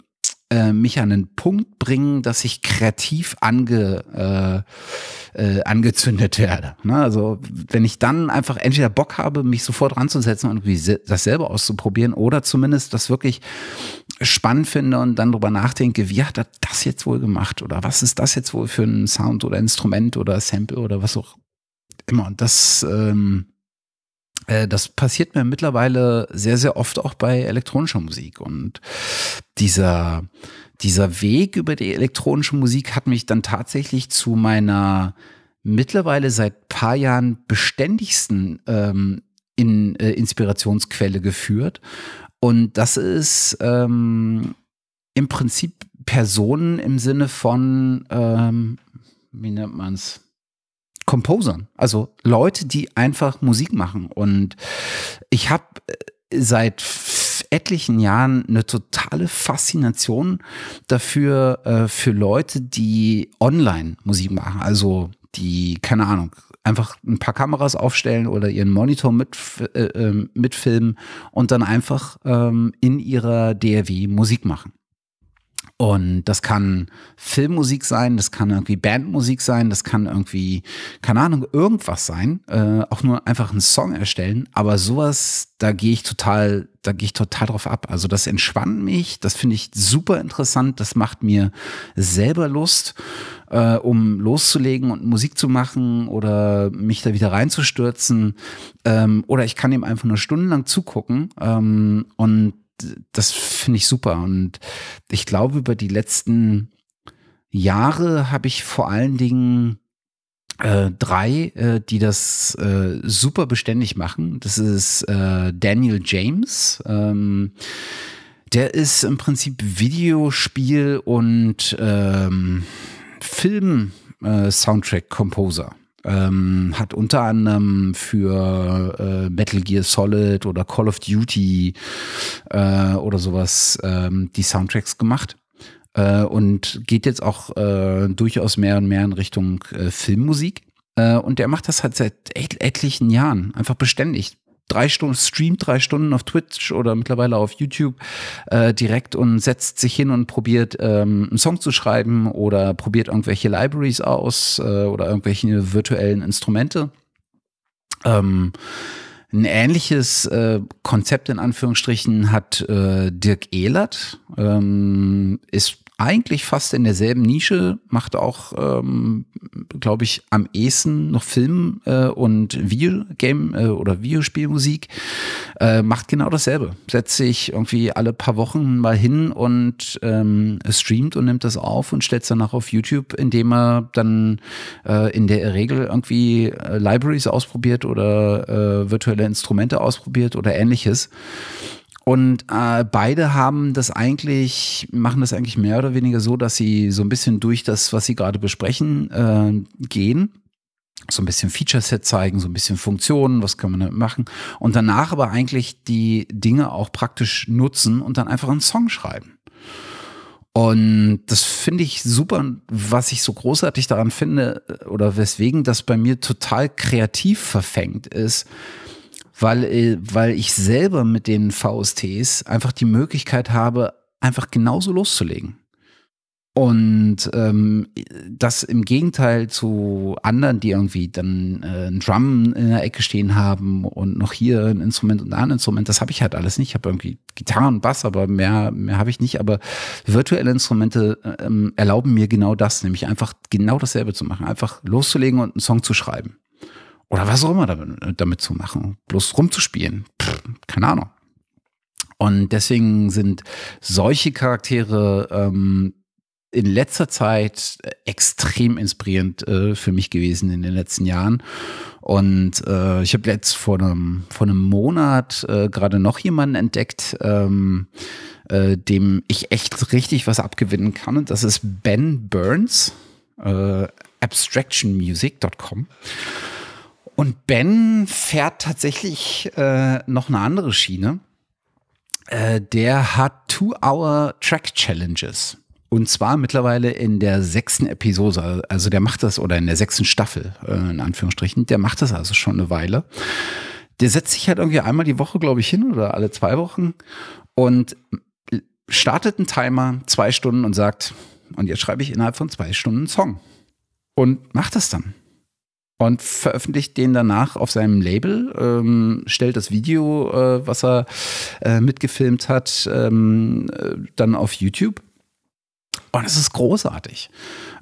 S1: äh, mich an einen Punkt bringen, dass ich kreativ ange, äh, äh, angezündet werde. Ne? Also wenn ich dann einfach entweder Bock habe, mich sofort ranzusetzen und das selber auszuprobieren oder zumindest das wirklich spannend finde und dann drüber nachdenke, wie hat er das jetzt wohl gemacht oder was ist das jetzt wohl für ein Sound oder Instrument oder Sample oder was auch immer. Und das ähm, äh, das passiert mir mittlerweile sehr, sehr oft auch bei elektronischer Musik. Und dieser, dieser Weg über die elektronische Musik hat mich dann tatsächlich zu meiner mittlerweile seit paar Jahren beständigsten ähm, in, äh, Inspirationsquelle geführt. Und das ist ähm, im Prinzip Personen im Sinne von, ähm, wie nennt man es? Composern, also Leute, die einfach Musik machen. Und ich habe äh, seit etlichen Jahren eine totale Faszination dafür, äh, für Leute, die online Musik machen. Also die, keine Ahnung, einfach ein paar Kameras aufstellen oder ihren Monitor mit, äh, ähm, mitfilmen und dann einfach ähm, in ihrer DRW Musik machen. Und das kann Filmmusik sein, das kann irgendwie Bandmusik sein, das kann irgendwie, keine Ahnung, irgendwas sein. Äh, auch nur einfach einen Song erstellen. Aber sowas, da gehe ich total, da gehe ich total drauf ab. Also das entspannt mich, das finde ich super interessant, das macht mir selber Lust, äh, um loszulegen und Musik zu machen oder mich da wieder reinzustürzen. Ähm, oder ich kann ihm einfach nur stundenlang zugucken ähm, und das finde ich super. Und ich glaube, über die letzten Jahre habe ich vor allen Dingen äh, drei, äh, die das äh, super beständig machen. Das ist äh, Daniel James. Ähm, der ist im Prinzip Videospiel und ähm, Film-Soundtrack-Composer. Ähm, hat unter anderem für äh, Metal Gear Solid oder Call of Duty äh, oder sowas ähm, die Soundtracks gemacht. Äh, und geht jetzt auch äh, durchaus mehr und mehr in Richtung äh, Filmmusik. Äh, und der macht das halt seit et etlichen Jahren, einfach beständig drei Stunden, streamt drei Stunden auf Twitch oder mittlerweile auf YouTube äh, direkt und setzt sich hin und probiert ähm, einen Song zu schreiben oder probiert irgendwelche Libraries aus äh, oder irgendwelche virtuellen Instrumente. Ähm, ein ähnliches äh, Konzept in Anführungsstrichen hat äh, Dirk Ehlert, ähm, ist eigentlich fast in derselben Nische, macht auch, ähm, glaube ich, am ehesten noch Film äh, und Videogame äh, oder Videospielmusik, äh, macht genau dasselbe. Setzt sich irgendwie alle paar Wochen mal hin und ähm, streamt und nimmt das auf und stellt es danach auf YouTube, indem er dann äh, in der Regel irgendwie äh, Libraries ausprobiert oder äh, virtuelle Instrumente ausprobiert oder ähnliches. Und äh, beide haben das eigentlich, machen das eigentlich mehr oder weniger so, dass sie so ein bisschen durch das, was sie gerade besprechen, äh, gehen. So ein bisschen Feature-Set zeigen, so ein bisschen Funktionen, was kann man damit machen. Und danach aber eigentlich die Dinge auch praktisch nutzen und dann einfach einen Song schreiben. Und das finde ich super. Was ich so großartig daran finde oder weswegen das bei mir total kreativ verfängt ist, weil, äh, weil ich selber mit den VSTs einfach die Möglichkeit habe, einfach genauso loszulegen. Und ähm, das im Gegenteil zu anderen, die irgendwie dann äh, ein Drum in der Ecke stehen haben und noch hier ein Instrument und da ein Instrument, das habe ich halt alles nicht. Ich habe irgendwie Gitarre und Bass, aber mehr, mehr habe ich nicht. Aber virtuelle Instrumente ähm, erlauben mir genau das, nämlich einfach genau dasselbe zu machen. Einfach loszulegen und einen Song zu schreiben. Oder was auch immer damit, damit zu machen. Bloß rumzuspielen. Pff, keine Ahnung. Und deswegen sind solche Charaktere ähm, in letzter Zeit extrem inspirierend äh, für mich gewesen in den letzten Jahren. Und äh, ich habe jetzt vor einem, vor einem Monat äh, gerade noch jemanden entdeckt, ähm, äh, dem ich echt richtig was abgewinnen kann. Und das ist Ben Burns, äh, abstractionmusic.com. Und Ben fährt tatsächlich äh, noch eine andere Schiene. Äh, der hat Two-Hour-Track-Challenges. Und zwar mittlerweile in der sechsten Episode, also der macht das, oder in der sechsten Staffel, äh, in Anführungsstrichen, der macht das also schon eine Weile. Der setzt sich halt irgendwie einmal die Woche, glaube ich, hin oder alle zwei Wochen und startet einen Timer, zwei Stunden und sagt, und jetzt schreibe ich innerhalb von zwei Stunden einen Song. Und macht das dann. Und veröffentlicht den danach auf seinem Label, ähm, stellt das Video, äh, was er äh, mitgefilmt hat, ähm, äh, dann auf YouTube und es ist großartig.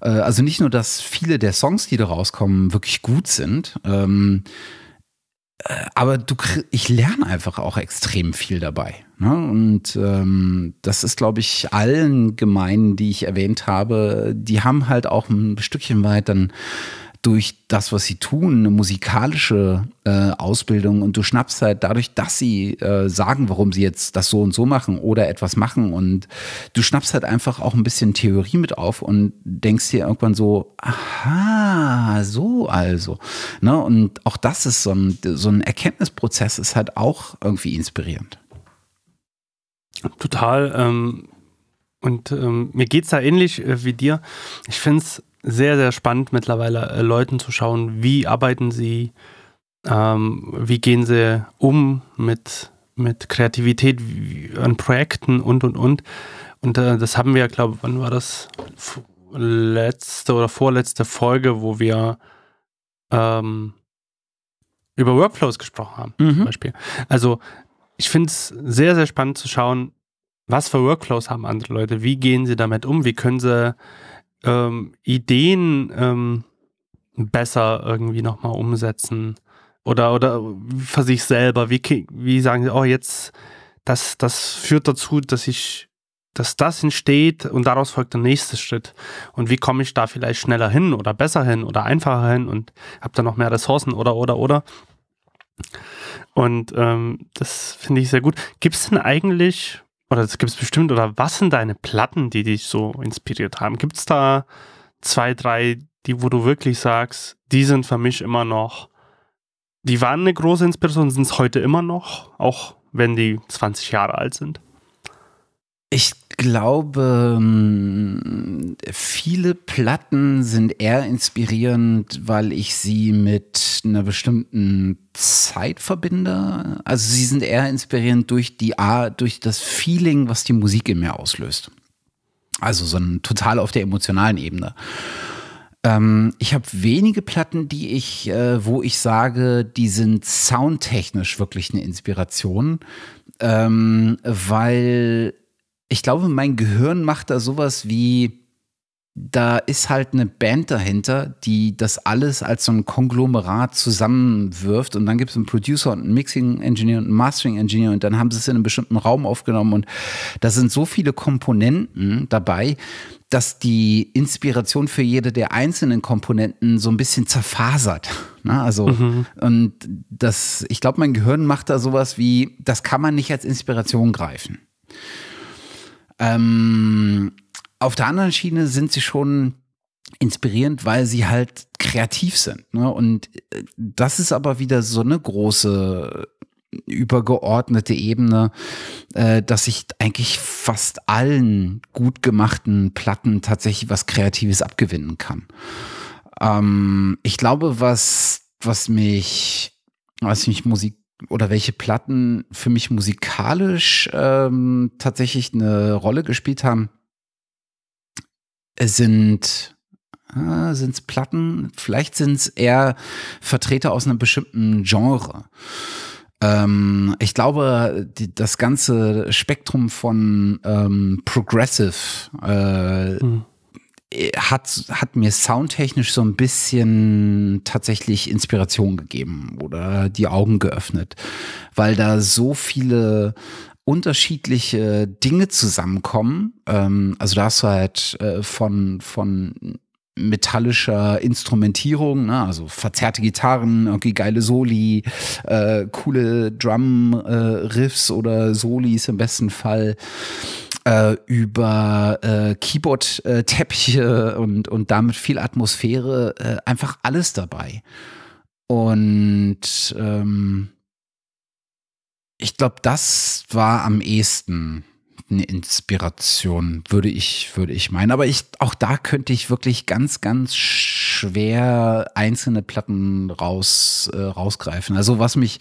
S1: Äh, also nicht nur, dass viele der Songs, die da rauskommen, wirklich gut sind, ähm, äh, aber du, ich lerne einfach auch extrem viel dabei. Ne? Und ähm, das ist, glaube ich, allen Gemeinden, die ich erwähnt habe, die haben halt auch ein Stückchen weit dann durch das, was sie tun, eine musikalische äh, Ausbildung und du schnappst halt dadurch, dass sie äh, sagen, warum sie jetzt das so und so machen oder etwas machen und du schnappst halt einfach auch ein bisschen Theorie mit auf und denkst dir irgendwann so, aha, so also. Ne? Und auch das ist so ein, so ein Erkenntnisprozess, ist halt auch irgendwie inspirierend.
S2: Total. Ähm, und ähm, mir geht es da ähnlich äh, wie dir. Ich finde es sehr, sehr spannend mittlerweile äh, Leuten zu schauen, wie arbeiten sie, ähm, wie gehen sie um mit, mit Kreativität wie, an Projekten und, und, und. Und äh, das haben wir, glaube ich, wann war das? Letzte oder vorletzte Folge, wo wir ähm, über Workflows gesprochen haben, mhm. zum Beispiel. Also ich finde es sehr, sehr spannend zu schauen, was für Workflows haben andere Leute, wie gehen sie damit um, wie können sie ähm, Ideen ähm, besser irgendwie nochmal umsetzen? Oder, oder für sich selber, wie, wie sagen sie, oh, jetzt, das, das führt dazu, dass ich, dass das entsteht und daraus folgt der nächste Schritt. Und wie komme ich da vielleicht schneller hin oder besser hin oder einfacher hin und habe da noch mehr Ressourcen oder, oder, oder. Und ähm, das finde ich sehr gut. Gibt es denn eigentlich oder das gibt es bestimmt, oder was sind deine Platten, die dich so inspiriert haben? Gibt es da zwei, drei, die, wo du wirklich sagst, die sind für mich immer noch, die waren eine große Inspiration, sind es heute immer noch, auch wenn die 20 Jahre alt sind?
S1: Ich glaube, ähm, viele Platten sind eher inspirierend, weil ich sie mit einer bestimmten Zeit verbinde. Also sie sind eher inspirierend durch die Art, durch das Feeling, was die Musik in mir auslöst. Also so ein total auf der emotionalen Ebene. Ähm, ich habe wenige Platten, die ich, äh, wo ich sage, die sind soundtechnisch wirklich eine Inspiration, ähm, weil ich glaube, mein Gehirn macht da sowas wie, da ist halt eine Band dahinter, die das alles als so ein Konglomerat zusammenwirft und dann gibt es einen Producer und einen Mixing Engineer und einen Mastering Engineer und dann haben sie es in einem bestimmten Raum aufgenommen und da sind so viele Komponenten dabei, dass die Inspiration für jede der einzelnen Komponenten so ein bisschen zerfasert. Ne? Also, mhm. und das, ich glaube, mein Gehirn macht da sowas wie, das kann man nicht als Inspiration greifen. Ähm, auf der anderen Schiene sind sie schon inspirierend, weil sie halt kreativ sind. Ne? Und äh, das ist aber wieder so eine große übergeordnete Ebene, äh, dass ich eigentlich fast allen gut gemachten Platten tatsächlich was Kreatives abgewinnen kann. Ähm, ich glaube, was, was mich, was mich Musik oder welche Platten für mich musikalisch ähm, tatsächlich eine Rolle gespielt haben, sind äh, sind es Platten, vielleicht sind es eher Vertreter aus einem bestimmten Genre. Ähm, ich glaube, die, das ganze Spektrum von ähm, Progressive äh, hm. Hat, hat mir soundtechnisch so ein bisschen tatsächlich Inspiration gegeben oder die Augen geöffnet, weil da so viele unterschiedliche Dinge zusammenkommen. Ähm, also da hast du halt äh, von, von metallischer Instrumentierung, ne? also verzerrte Gitarren, irgendwie geile Soli, äh, coole Drum-Riffs äh, oder Solis im besten Fall äh, über äh, Keyboard-Teppiche und, und damit viel Atmosphäre, äh, einfach alles dabei. Und ähm, ich glaube, das war am ehesten eine Inspiration, würde ich, würde ich meinen. Aber ich, auch da könnte ich wirklich ganz, ganz schwer einzelne Platten raus, äh, rausgreifen. Also was mich,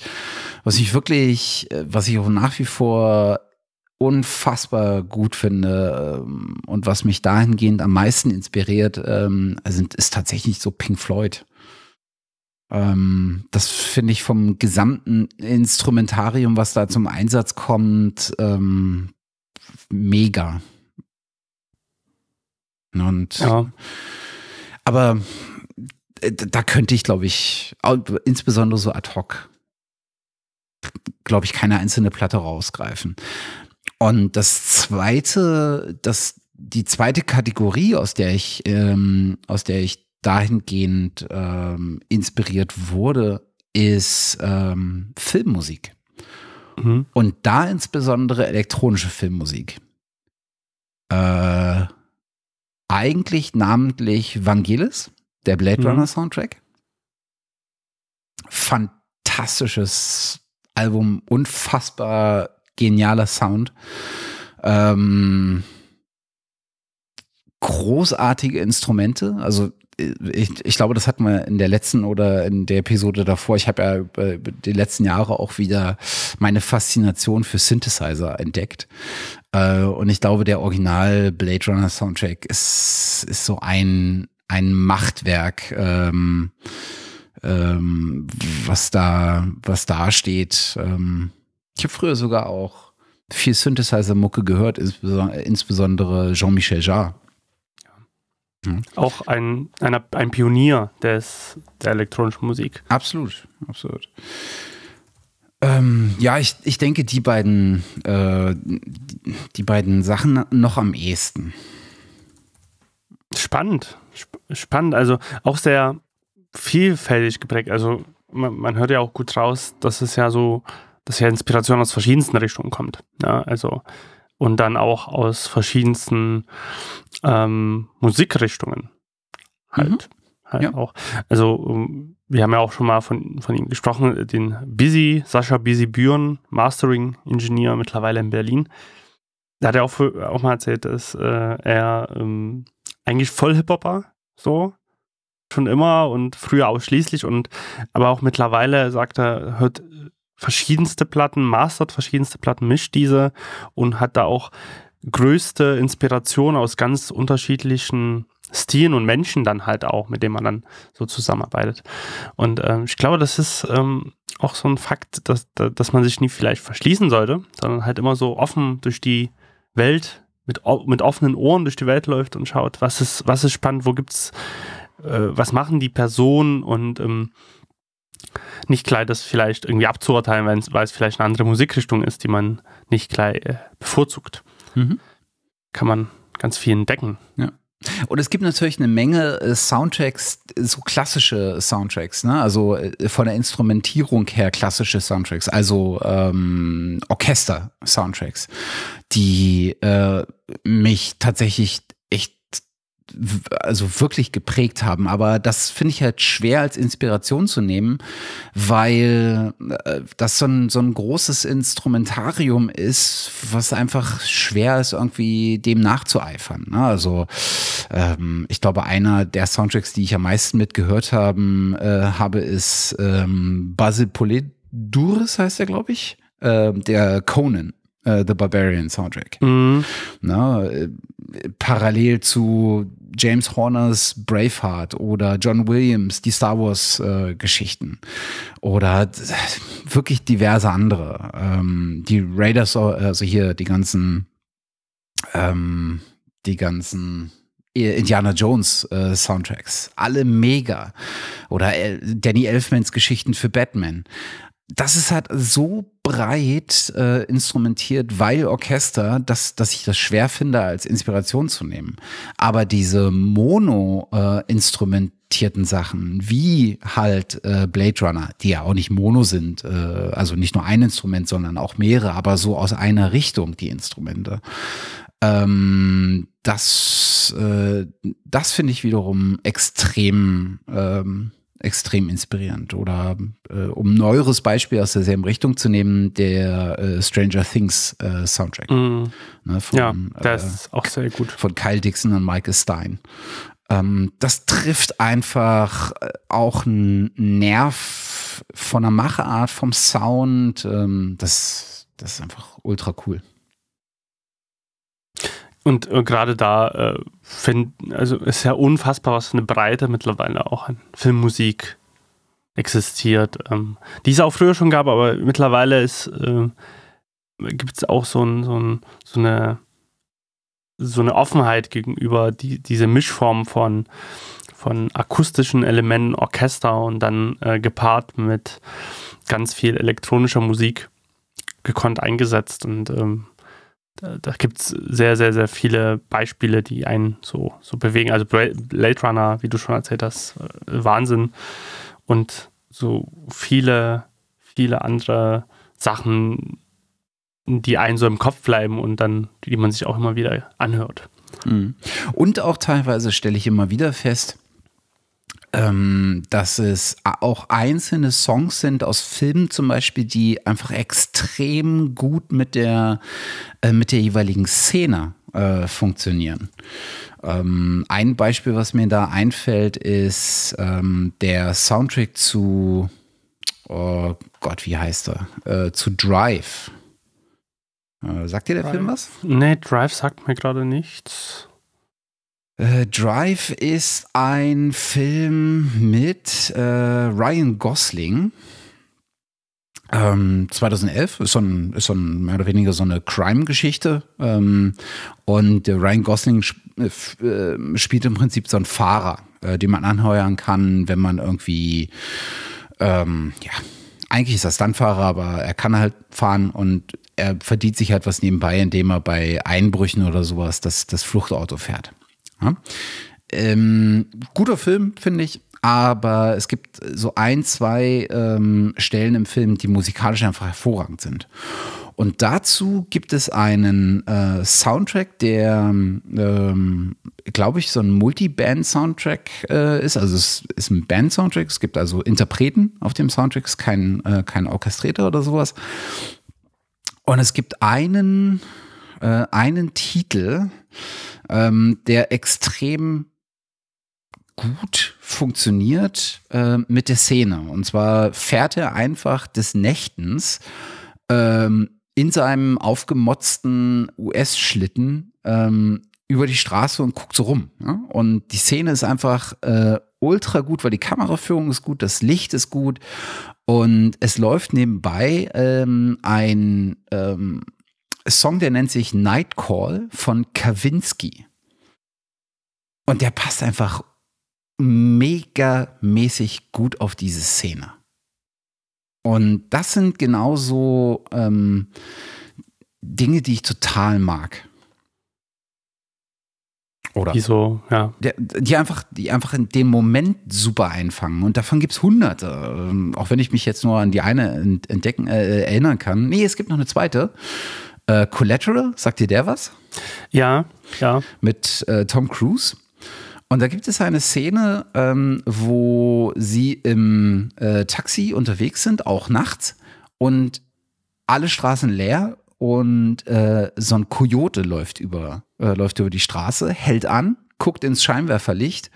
S1: was ich wirklich, äh, was ich auch nach wie vor unfassbar gut finde ähm, und was mich dahingehend am meisten inspiriert, ähm, sind, ist tatsächlich so Pink Floyd. Ähm, das finde ich vom gesamten Instrumentarium, was da zum Einsatz kommt, ähm, mega. Und ja. aber äh, da könnte ich, glaube ich, insbesondere so ad hoc, glaube ich, keine einzelne Platte rausgreifen. Und das zweite, das, die zweite Kategorie, aus der ich, ähm, aus der ich dahingehend ähm, inspiriert wurde, ist ähm, Filmmusik. Mhm. Und da insbesondere elektronische Filmmusik. Äh, eigentlich namentlich Vangelis, der Blade mhm. Runner Soundtrack. Fantastisches Album, unfassbar genialer Sound. Ähm, großartige Instrumente. Also ich, ich glaube, das hatten wir in der letzten oder in der Episode davor. Ich habe ja über die letzten Jahre auch wieder meine Faszination für Synthesizer entdeckt. Äh, und ich glaube, der Original Blade Runner Soundtrack ist, ist so ein, ein Machtwerk, ähm, ähm, was da, was da steht. Ähm, ich habe früher sogar auch viel Synthesizer-Mucke gehört, insbesondere Jean-Michel Jarre.
S2: Mhm. Auch ein, ein, ein Pionier des, der elektronischen Musik.
S1: Absolut, absolut. Ähm, ja, ich, ich denke, die beiden, äh, die beiden Sachen noch am ehesten.
S2: Spannend, sp spannend. Also auch sehr vielfältig geprägt. Also man, man, hört ja auch gut raus, dass es ja so, dass ja Inspiration aus verschiedensten Richtungen kommt. Ja, also und dann auch aus verschiedensten ähm, Musikrichtungen halt. Mhm. Halt ja. auch. Also, ähm, wir haben ja auch schon mal von, von ihm gesprochen, den Busy, Sascha Busy Büren, Mastering Engineer mittlerweile in Berlin. Da hat er auch, für, auch mal erzählt, dass äh, er ähm, eigentlich voll Hip-Hopper, so, schon immer und früher ausschließlich und aber auch mittlerweile sagt er, hört verschiedenste Platten, mastert verschiedenste Platten, mischt diese und hat da auch größte Inspiration aus ganz unterschiedlichen Stilen und Menschen dann halt auch, mit denen man dann so zusammenarbeitet. Und ähm, ich glaube, das ist ähm, auch so ein Fakt, dass, dass man sich nie vielleicht verschließen sollte, sondern halt immer so offen durch die Welt, mit, mit offenen Ohren durch die Welt läuft und schaut, was ist, was ist spannend, wo gibt's, äh, was machen die Personen und ähm, nicht gleich das vielleicht irgendwie abzuurteilen, weil es vielleicht eine andere Musikrichtung ist, die man nicht gleich äh, bevorzugt. Mhm. Kann man ganz viel entdecken.
S1: Ja. Und es gibt natürlich eine Menge äh, Soundtracks, so klassische Soundtracks, ne? also äh, von der Instrumentierung her klassische Soundtracks, also ähm, Orchester-Soundtracks, die äh, mich tatsächlich also wirklich geprägt haben. Aber das finde ich halt schwer als Inspiration zu nehmen, weil äh, das so ein, so ein großes Instrumentarium ist, was einfach schwer ist, irgendwie dem nachzueifern. Ne? Also ähm, ich glaube, einer der Soundtracks, die ich am meisten mitgehört haben, äh, habe, ist ähm, Basil Polidoris, heißt er, glaube ich. Äh, der Conan äh, The Barbarian Soundtrack. Mhm. Na, äh, parallel zu James Horners Braveheart oder John Williams, die Star Wars äh, Geschichten oder wirklich diverse andere. Ähm, die Raiders, also hier die ganzen, ähm, die ganzen Indiana Jones äh, Soundtracks, alle mega. Oder äh, Danny Elfmans Geschichten für Batman das ist halt so breit äh, instrumentiert, weil Orchester, dass, dass ich das schwer finde, als Inspiration zu nehmen. Aber diese Mono-instrumentierten äh, Sachen, wie halt äh, Blade Runner, die ja auch nicht Mono sind, äh, also nicht nur ein Instrument, sondern auch mehrere, aber so aus einer Richtung die Instrumente. Ähm, das, äh, das finde ich wiederum extrem ähm, extrem inspirierend. Oder äh, um ein neueres Beispiel aus derselben Richtung zu nehmen, der äh, Stranger Things äh, Soundtrack. Mm.
S2: Ne, von, ja, das äh, ist auch sehr gut.
S1: Von Kyle Dixon und Michael Stein. Ähm, das trifft einfach äh, auch einen Nerv von der Machart, vom Sound. Ähm, das, das ist einfach ultra cool.
S2: Und äh, gerade da äh, find, also ist ja unfassbar, was für eine Breite mittlerweile auch an Filmmusik existiert, ähm, die es auch früher schon gab, aber mittlerweile äh, gibt es auch so, ein, so, ein, so, eine so eine Offenheit gegenüber die, diese Mischform von, von akustischen Elementen, Orchester und dann äh, gepaart mit ganz viel elektronischer Musik gekonnt eingesetzt. Und ähm, da, da gibt es sehr, sehr, sehr viele Beispiele, die einen so, so bewegen. Also Blade Runner, wie du schon erzählt hast, äh, Wahnsinn. Und so viele, viele andere Sachen, die einen so im Kopf bleiben und dann, die man sich auch immer wieder anhört.
S1: Mhm. Und auch teilweise stelle ich immer wieder fest, ähm, dass es auch einzelne Songs sind aus Filmen zum Beispiel, die einfach extrem gut mit der, äh, mit der jeweiligen Szene äh, funktionieren. Ähm, ein Beispiel, was mir da einfällt, ist ähm, der Soundtrack zu, oh Gott, wie heißt er? Äh, zu Drive. Äh, sagt dir der
S2: Drive.
S1: Film was?
S2: Nee, Drive sagt mir gerade nichts.
S1: Äh, Drive ist ein Film mit äh, Ryan Gosling. Ähm, 2011 ist so, ein, ist so ein mehr oder weniger so eine Crime-Geschichte. Ähm, und Ryan Gosling sp äh, äh, spielt im Prinzip so einen Fahrer, äh, den man anheuern kann, wenn man irgendwie, ähm, ja, eigentlich ist er Stuntfahrer, aber er kann halt fahren und er verdient sich halt was nebenbei, indem er bei Einbrüchen oder sowas das, das Fluchtauto fährt. Ja? Ähm, guter Film, finde ich. Aber es gibt so ein, zwei ähm, Stellen im Film, die musikalisch einfach hervorragend sind. Und dazu gibt es einen äh, Soundtrack, der, ähm, glaube ich, so ein Multi-Band-Soundtrack äh, ist. Also es ist ein Band-Soundtrack. Es gibt also Interpreten auf dem Soundtrack, es ist kein, äh, kein Orchestrator oder sowas. Und es gibt einen, äh, einen Titel, ähm, der extrem gut funktioniert äh, mit der Szene. Und zwar fährt er einfach des Nächtens ähm, in seinem aufgemotzten US-Schlitten ähm, über die Straße und guckt so rum. Ja? Und die Szene ist einfach äh, ultra gut, weil die Kameraführung ist gut, das Licht ist gut und es läuft nebenbei ähm, ein ähm, Song, der nennt sich Nightcall von Kavinsky. Und der passt einfach megamäßig gut auf diese Szene. Und das sind genauso ähm, Dinge, die ich total mag.
S2: Oder? Die so, ja.
S1: Die, die, einfach, die einfach in dem Moment super einfangen. Und davon gibt es hunderte. Ähm, auch wenn ich mich jetzt nur an die eine entdecken, äh, erinnern kann. Nee, es gibt noch eine zweite. Äh, Collateral, sagt dir der was?
S2: Ja, ja.
S1: Mit äh, Tom Cruise. Und da gibt es eine Szene, ähm, wo sie im äh, Taxi unterwegs sind, auch nachts, und alle Straßen leer und äh, so ein Kojote läuft über, äh, läuft über die Straße, hält an, guckt ins Scheinwerferlicht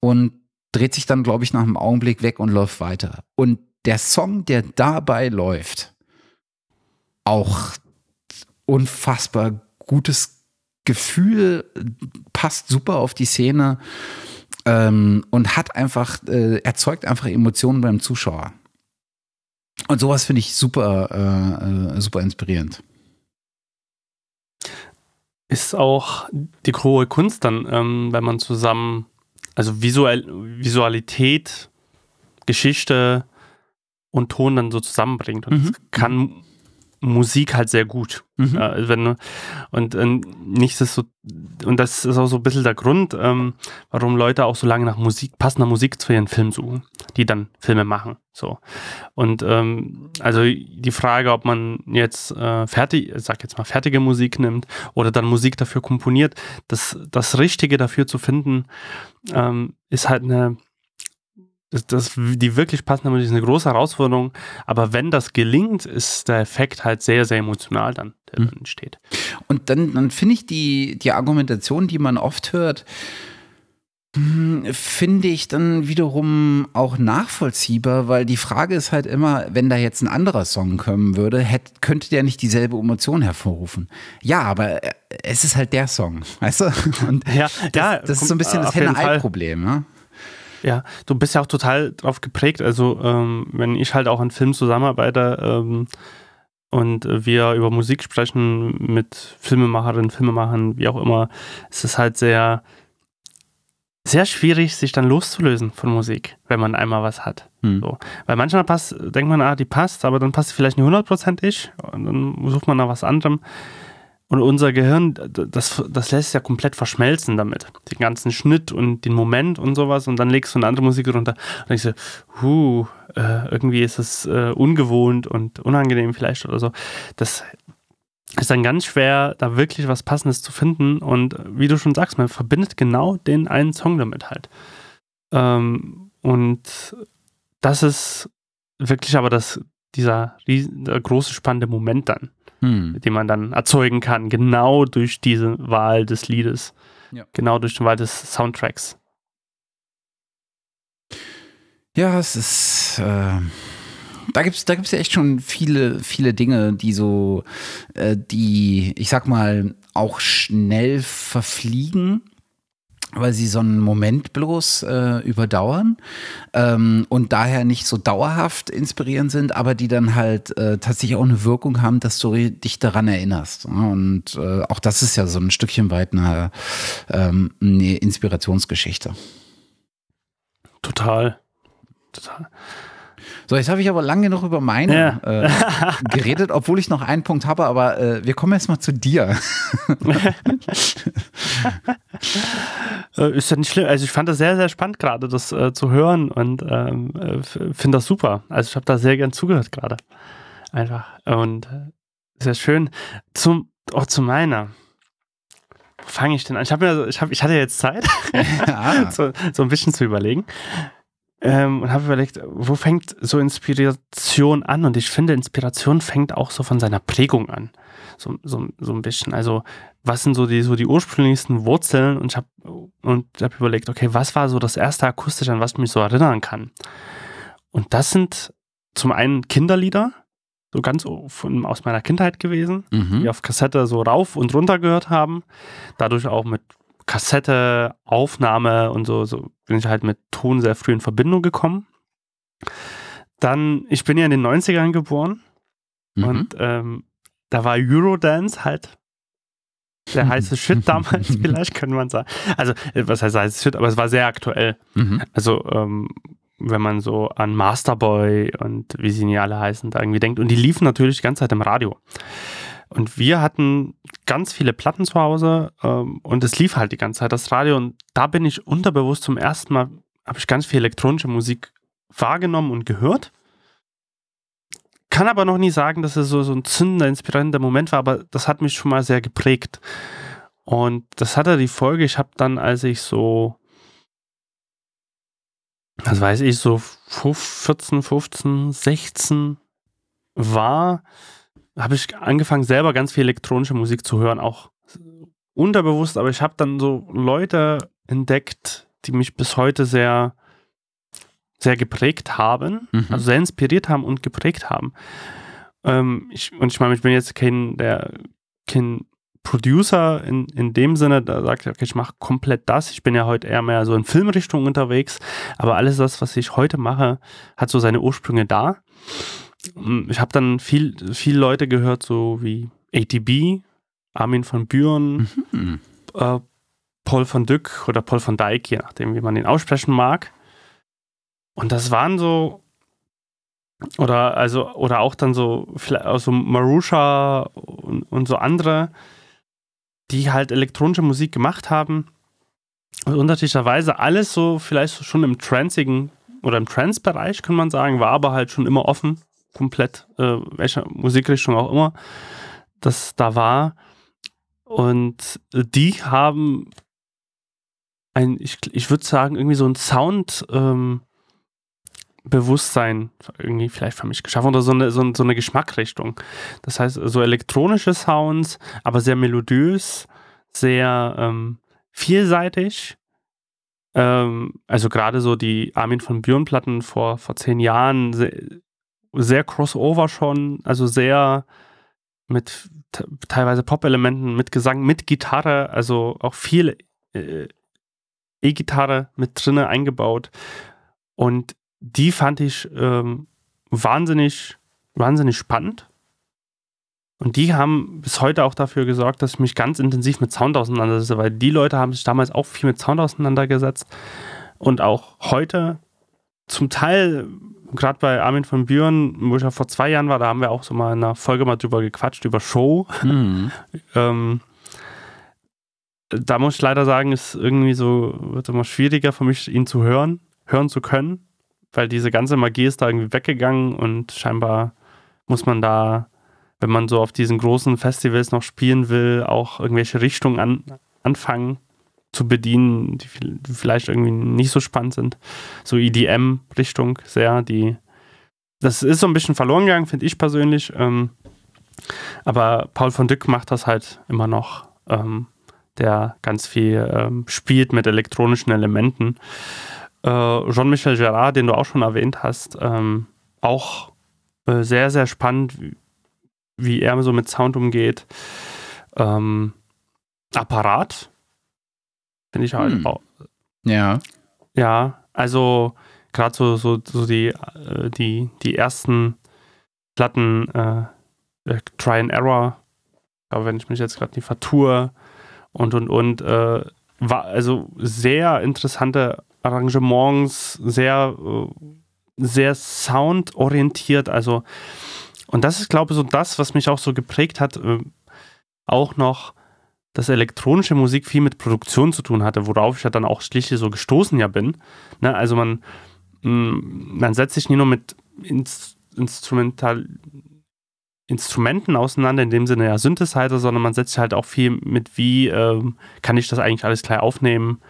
S1: und dreht sich dann, glaube ich, nach einem Augenblick weg und läuft weiter. Und der Song, der dabei läuft, auch unfassbar gutes Gefühl, passt super auf die Szene ähm, und hat einfach, äh, erzeugt einfach Emotionen beim Zuschauer. Und sowas finde ich super, äh, äh, super inspirierend.
S2: Ist auch die hohe Kunst dann, ähm, wenn man zusammen, also Visual, Visualität, Geschichte und Ton dann so zusammenbringt. Und mhm. kann Musik halt sehr gut. Mhm. Äh, wenn, und äh, nichts ist so, und das ist auch so ein bisschen der Grund, ähm, warum Leute auch so lange nach Musik, passender Musik zu ihren Filmen suchen, die dann Filme machen. So. Und ähm, also die Frage, ob man jetzt äh, fertig, sag jetzt mal, fertige Musik nimmt oder dann Musik dafür komponiert, das, das Richtige dafür zu finden, ähm, ist halt eine das, das, die wirklich passende Musik ist eine große Herausforderung, aber wenn das gelingt, ist der Effekt halt sehr, sehr emotional dann, der mhm. entsteht.
S1: Und dann, dann finde ich die, die Argumentation, die man oft hört, hm, finde ich dann wiederum auch nachvollziehbar, weil die Frage ist halt immer, wenn da jetzt ein anderer Song kommen würde, hätte, könnte der nicht dieselbe Emotion hervorrufen. Ja, aber äh, es ist halt der Song, weißt du? Und ja, das, ja, das ist so ein bisschen das Henne-Ei-Problem, ne?
S2: Ja, du bist ja auch total drauf geprägt. Also, ähm, wenn ich halt auch an Filmen zusammenarbeite ähm, und wir über Musik sprechen mit Filmemacherinnen, Filmemachern, wie auch immer, ist es halt sehr, sehr schwierig, sich dann loszulösen von Musik, wenn man einmal was hat. Hm. So. Weil manchmal passt, denkt man, ah, die passt, aber dann passt sie vielleicht nicht hundertprozentig und dann sucht man nach was anderem. Und unser Gehirn, das, das lässt ja komplett verschmelzen damit. Den ganzen Schnitt und den Moment und sowas. Und dann legst du eine andere Musik runter. Und ich so, huh, äh, irgendwie ist es äh, ungewohnt und unangenehm vielleicht oder so. Das ist dann ganz schwer, da wirklich was Passendes zu finden. Und wie du schon sagst, man verbindet genau den einen Song damit halt. Ähm, und das ist wirklich aber das, dieser, dieser große spannende Moment dann hm. den man dann erzeugen kann, genau durch diese Wahl des Liedes, ja. genau durch die Wahl des Soundtracks.
S1: Ja, es ist. Äh, da gibt es da gibt's ja echt schon viele, viele Dinge, die so, äh, die, ich sag mal, auch schnell verfliegen weil sie so einen Moment bloß äh, überdauern ähm, und daher nicht so dauerhaft inspirierend sind, aber die dann halt äh, tatsächlich auch eine Wirkung haben, dass du dich daran erinnerst. Und äh, auch das ist ja so ein Stückchen weit eine, ähm, eine Inspirationsgeschichte.
S2: Total. Total.
S1: So, jetzt habe ich aber lange genug über meine ja. äh, geredet, obwohl ich noch einen Punkt habe, aber äh, wir kommen jetzt mal zu dir.
S2: Äh, ist ja nicht schlimm. Also ich fand das sehr, sehr spannend gerade, das äh, zu hören und ähm, äh, finde das super. Also ich habe da sehr gern zugehört gerade. Einfach. Und äh, sehr schön. Zum, auch zu meiner. Wo fange ich denn an? Ich, hab mir, ich, hab, ich hatte jetzt Zeit, ja. so, so ein bisschen zu überlegen. Ähm, und habe überlegt, wo fängt so Inspiration an? Und ich finde, Inspiration fängt auch so von seiner Prägung an. So, so, so ein bisschen. Also, was sind so die, so die ursprünglichsten Wurzeln? Und ich habe und hab überlegt, okay, was war so das erste Akustische, an was ich mich so erinnern kann? Und das sind zum einen Kinderlieder, so ganz von, aus meiner Kindheit gewesen, mhm. die auf Kassette so rauf und runter gehört haben. Dadurch auch mit Kassette, Aufnahme und so, so bin ich halt mit Ton sehr früh in Verbindung gekommen. Dann, ich bin ja in den 90ern geboren mhm. und ähm, da war Eurodance halt der heiße Shit damals, vielleicht könnte man sagen. Also, äh, was heißt heiße Shit, aber es war sehr aktuell. Mhm. Also, ähm, wenn man so an Masterboy und wie sie nie alle heißen, da irgendwie denkt. Und die liefen natürlich die ganze Zeit im Radio. Und wir hatten ganz viele Platten zu Hause ähm, und es lief halt die ganze Zeit das Radio. Und da bin ich unterbewusst zum ersten Mal, habe ich ganz viel elektronische Musik wahrgenommen und gehört. Kann aber noch nie sagen, dass es so, so ein zündender, inspirierender Moment war, aber das hat mich schon mal sehr geprägt. Und das hatte die Folge, ich habe dann, als ich so was weiß ich, so 14, 15, 16 war, habe ich angefangen, selber ganz viel elektronische Musik zu hören, auch unterbewusst, aber ich habe dann so Leute entdeckt, die mich bis heute sehr, sehr geprägt haben, mhm. also sehr inspiriert haben und geprägt haben. Ähm, ich, und ich meine, ich bin jetzt kein, der, kein Producer in, in dem Sinne, da sagt er, okay, ich mache komplett das. Ich bin ja heute eher mehr so in Filmrichtung unterwegs, aber alles das, was ich heute mache, hat so seine Ursprünge da. Ich habe dann viel, viel Leute gehört, so wie ATB, Armin von Buren, mhm. äh, Paul von Dyck oder Paul von Dyck, je nachdem, wie man ihn aussprechen mag. Und das waren so, oder also, oder auch dann so, also Marusha und, und so andere, die halt elektronische Musik gemacht haben. Und unterschiedlicherweise alles so vielleicht schon im Transigen oder im Trance-Bereich, kann man sagen, war aber halt schon immer offen, komplett, äh, welche Musikrichtung auch immer das da war. Und die haben ein, ich, ich würde sagen, irgendwie so ein Sound, ähm, irgendwie vielleicht für mich geschaffen oder so eine, so, so eine Geschmackrichtung. Das heißt, so elektronische Sounds, aber sehr melodiös, sehr ähm, vielseitig. Ähm, also gerade so die Armin von Buren Platten vor, vor zehn Jahren, sehr, crossover schon, also sehr mit teilweise Pop-Elementen, mit Gesang, mit Gitarre, also auch viel äh, E-Gitarre mit drinne eingebaut. Und die fand ich ähm, wahnsinnig, wahnsinnig spannend. Und die haben bis heute auch dafür gesorgt, dass ich mich ganz intensiv mit Sound auseinandersetze, weil die Leute haben sich damals auch viel mit Sound auseinandergesetzt. Und auch heute zum Teil, gerade bei Armin von Büren, wo ich ja vor zwei Jahren war, da haben wir auch so mal in einer Folge mal drüber gequatscht, über Show. Mhm. ähm, da muss ich leider sagen, ist irgendwie so, wird immer schwieriger für mich, ihn zu hören, hören zu können weil diese ganze Magie ist da irgendwie weggegangen und scheinbar muss man da, wenn man so auf diesen großen Festivals noch spielen will, auch irgendwelche Richtungen an, anfangen zu bedienen, die vielleicht irgendwie nicht so spannend sind. So EDM-Richtung sehr, die das ist so ein bisschen verloren gegangen, finde ich persönlich. Ähm, aber Paul von Dyck macht das halt immer noch, ähm, der ganz viel ähm, spielt mit elektronischen Elementen. Äh, Jean-Michel Gerard, den du auch schon erwähnt hast, ähm, auch äh, sehr, sehr spannend, wie, wie, er so mit Sound umgeht. Ähm, Apparat, finde ich halt hm. auch.
S1: Ja.
S2: Ja, also gerade so, so, so die, äh, die, die ersten Platten, äh, äh, Try and Error, aber wenn ich mich jetzt gerade nicht vertue und und und, äh, war also sehr interessante Arrangements, sehr, äh, sehr soundorientiert. Also, und das ist, glaube ich, so das, was mich auch so geprägt hat, äh, auch noch, dass elektronische Musik viel mit Produktion zu tun hatte, worauf ich ja dann auch schließlich so gestoßen ja bin. Ne? Also man, mm, man setzt sich nie nur mit Instrumental Instrumenten auseinander, in dem Sinne ja Synthesizer, sondern man setzt sich halt auch viel mit, wie ähm, kann ich das eigentlich alles klar aufnehmen,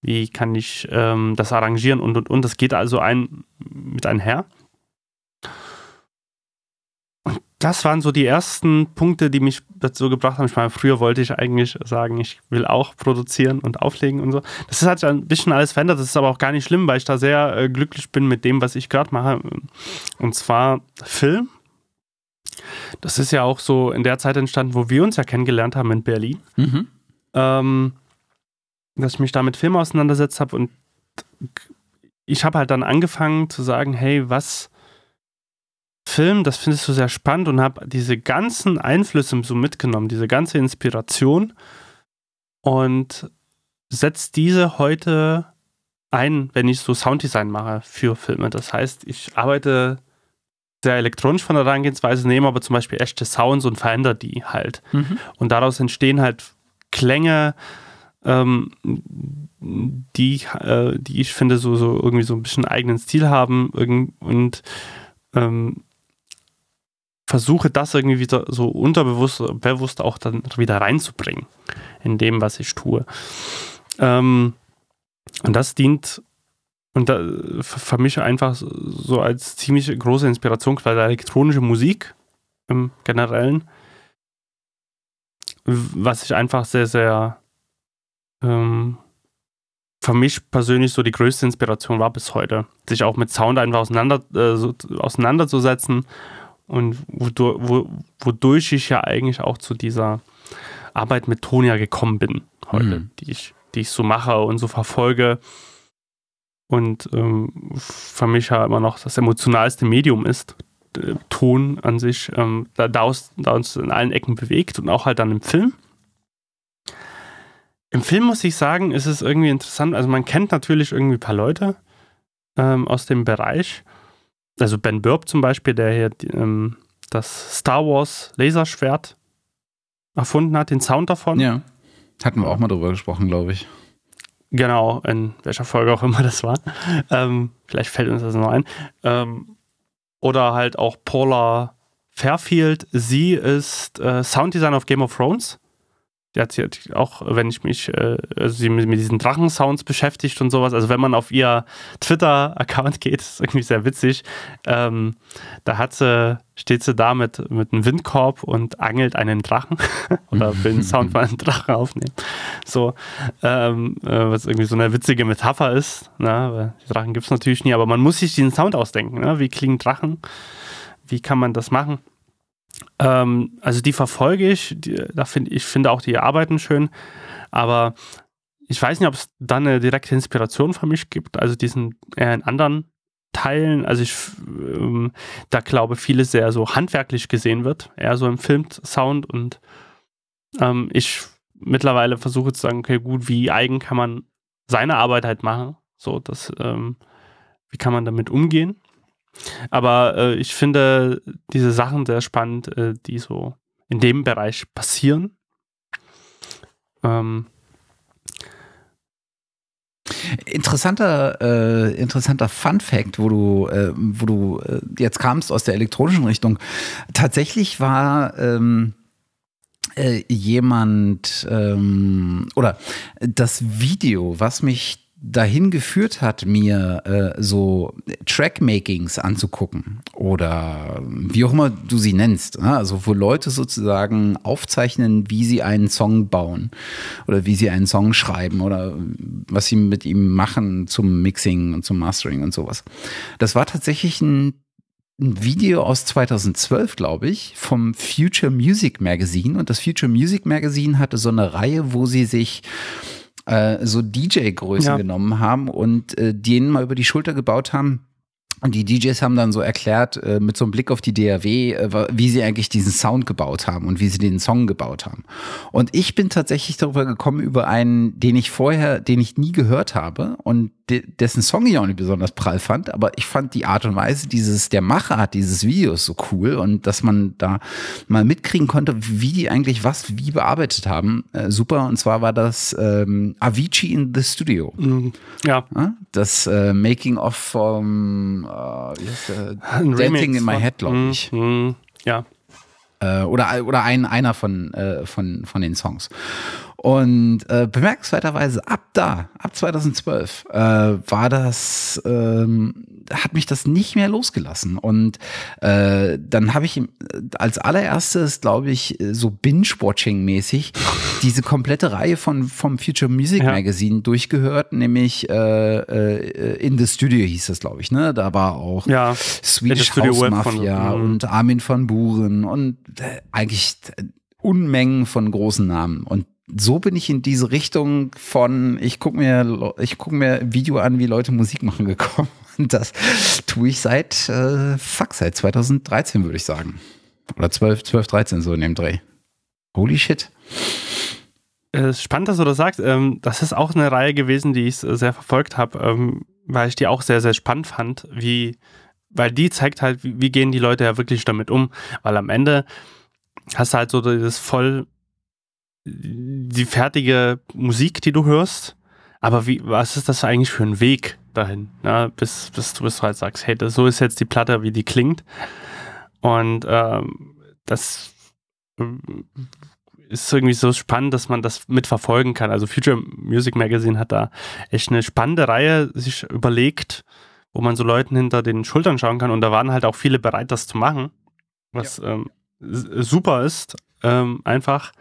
S2: wie kann ich ähm, das arrangieren und und und. Das geht also ein, mit einher. Und das waren so die ersten Punkte, die mich dazu gebracht haben. Ich meine, früher wollte ich eigentlich sagen, ich will auch produzieren und auflegen und so. Das hat sich ein bisschen alles verändert. Das ist aber auch gar nicht schlimm, weil ich da sehr äh, glücklich bin mit dem, was ich gerade mache. Und zwar Film. Das ist ja auch so in der Zeit entstanden, wo wir uns ja kennengelernt haben in Berlin. Mhm. Ähm, dass ich mich da mit Film auseinandersetzt habe und ich habe halt dann angefangen zu sagen, hey, was Film, das findest du sehr spannend und habe diese ganzen Einflüsse so mitgenommen, diese ganze Inspiration und setze diese heute ein, wenn ich so Sounddesign mache für Filme. Das heißt, ich arbeite sehr elektronisch von der Herangehensweise, nehme aber zum Beispiel echte Sounds und verändere die halt. Mhm. Und daraus entstehen halt Klänge, ähm, die, äh, die ich finde, so, so irgendwie so ein bisschen eigenen Stil haben und ähm, versuche das irgendwie wieder so unterbewusst, bewusst auch dann wieder reinzubringen in dem, was ich tue. Ähm, und das dient und da für mich einfach so als ziemlich große Inspiration quasi elektronische Musik im Generellen, was ich einfach sehr, sehr ähm, für mich persönlich so die größte Inspiration war bis heute, sich auch mit Sound einfach auseinander, äh, so, auseinanderzusetzen und wodurch, ich ja eigentlich auch zu dieser Arbeit mit Tonia gekommen bin heute, mhm. die, ich, die ich so mache und so verfolge und ähm, für mich ja immer noch das emotionalste Medium ist, äh, Ton an sich, ähm, da, da, uns, da uns in allen Ecken bewegt und auch halt dann im Film. Im Film muss ich sagen, ist es irgendwie interessant. Also man kennt natürlich irgendwie ein paar Leute ähm, aus dem Bereich. Also Ben Burb zum Beispiel, der hier ähm, das Star Wars Laserschwert erfunden hat, den Sound davon.
S1: Ja. Hatten wir auch mal drüber gesprochen, glaube ich.
S2: Genau, in welcher Folge auch immer das war. Ähm, vielleicht fällt uns das noch ein. Ähm, oder halt auch Paula Fairfield. Sie ist äh, Sounddesigner auf Game of Thrones. Die hat sich auch, wenn ich mich, äh, also sie mit, diesen Drachensounds beschäftigt und sowas. Also wenn man auf ihr Twitter-Account geht, ist irgendwie sehr witzig. Ähm, da hat sie, steht sie da mit, mit einem Windkorb und angelt einen Drachen oder will einen Sound von einem Drachen aufnehmen. So, ähm, äh, was irgendwie so eine witzige Metapher ist. Ne? Die Drachen gibt es natürlich nie, aber man muss sich diesen Sound ausdenken. Ne? Wie klingen Drachen? Wie kann man das machen? Ähm, also die verfolge ich, die, da find, ich finde auch die Arbeiten schön, aber ich weiß nicht, ob es dann eine direkte Inspiration für mich gibt, also diesen eher in anderen Teilen, also ich ähm, da glaube vieles sehr so handwerklich gesehen wird, eher so im Film-Sound und ähm, ich mittlerweile versuche zu sagen, okay, gut, wie eigen kann man seine Arbeit halt machen, so, das, ähm, wie kann man damit umgehen aber äh, ich finde diese Sachen sehr spannend, äh, die so in dem Bereich passieren. Ähm,
S1: Interessanter, äh, interessanter Fun Fact, wo du, äh, wo du äh, jetzt kamst aus der elektronischen Richtung. Tatsächlich war ähm, äh, jemand ähm, oder das Video, was mich dahin geführt hat, mir äh, so Trackmakings anzugucken oder wie auch immer du sie nennst. Ne? Also wo Leute sozusagen aufzeichnen, wie sie einen Song bauen oder wie sie einen Song schreiben oder was sie mit ihm machen zum Mixing und zum Mastering und sowas. Das war tatsächlich ein ein Video aus 2012, glaube ich, vom Future Music Magazine. Und das Future Music Magazine hatte so eine Reihe, wo sie sich äh, so DJ-Größen ja. genommen haben und äh, denen mal über die Schulter gebaut haben. Und die DJs haben dann so erklärt, äh, mit so einem Blick auf die DAW, äh, wie sie eigentlich diesen Sound gebaut haben und wie sie den Song gebaut haben. Und ich bin tatsächlich darüber gekommen, über einen, den ich vorher, den ich nie gehört habe und de dessen Song ich auch nicht besonders prall fand, aber ich fand die Art und Weise dieses, der Machart dieses Videos so cool und dass man da mal mitkriegen konnte, wie die eigentlich was wie bearbeitet haben. Äh, super. Und zwar war das ähm, Avicii in the Studio.
S2: Mhm. Ja.
S1: Das äh, Making of vom äh? Dancing in My Head, glaube ich.
S2: Mhm. Ja.
S1: Äh, oder oder ein, einer von, äh, von, von den Songs. Und äh, bemerkenswerterweise ab da, ab 2012, äh, war das, ähm, hat mich das nicht mehr losgelassen. Und äh, dann habe ich als allererstes, glaube ich, so Binge-Watching-mäßig diese komplette Reihe von vom Future Music ja. Magazine durchgehört, nämlich äh, äh, In the Studio hieß das, glaube ich. Ne? Da war auch
S2: ja,
S1: Swedish House Mafia von, und Armin van Buren und äh, eigentlich Unmengen von großen Namen. Und so bin ich in diese Richtung von, ich gucke mir, ich guck mir Video an, wie Leute Musik machen gekommen. Und das tue ich seit, äh, fuck, seit 2013, würde ich sagen. Oder 12, 12, 13, so in dem Dreh. Holy shit.
S2: Äh, spannend, dass du das sagst. Ähm, das ist auch eine Reihe gewesen, die ich sehr verfolgt habe, ähm, weil ich die auch sehr, sehr spannend fand, wie, weil die zeigt halt, wie, gehen die Leute ja wirklich damit um. Weil am Ende hast du halt so das voll die fertige Musik, die du hörst, aber wie, was ist das eigentlich für ein Weg dahin? Ja, bis, bis du bis halt sagst, hey, das, so ist jetzt die Platte, wie die klingt. Und ähm, das ist irgendwie so spannend, dass man das mitverfolgen kann. Also Future Music Magazine hat da echt eine spannende Reihe sich überlegt, wo man so Leuten hinter den Schultern schauen kann. Und da waren halt auch viele bereit, das zu machen, was ja. ähm, super ist. Ähm, einfach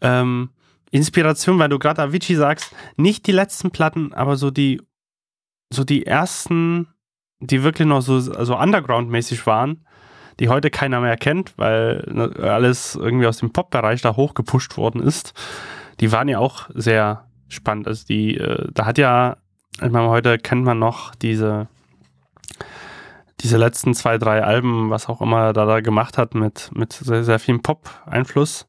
S2: ähm, Inspiration, weil du gerade Avicii sagst, nicht die letzten Platten, aber so die, so die ersten, die wirklich noch so, so underground-mäßig waren, die heute keiner mehr kennt, weil ne, alles irgendwie aus dem Pop-Bereich da hochgepusht worden ist. Die waren ja auch sehr spannend. Also die, äh, da hat ja, ich meine, heute kennt man noch diese, diese letzten zwei, drei Alben, was auch immer er da, da gemacht hat, mit, mit sehr, sehr viel Pop-Einfluss.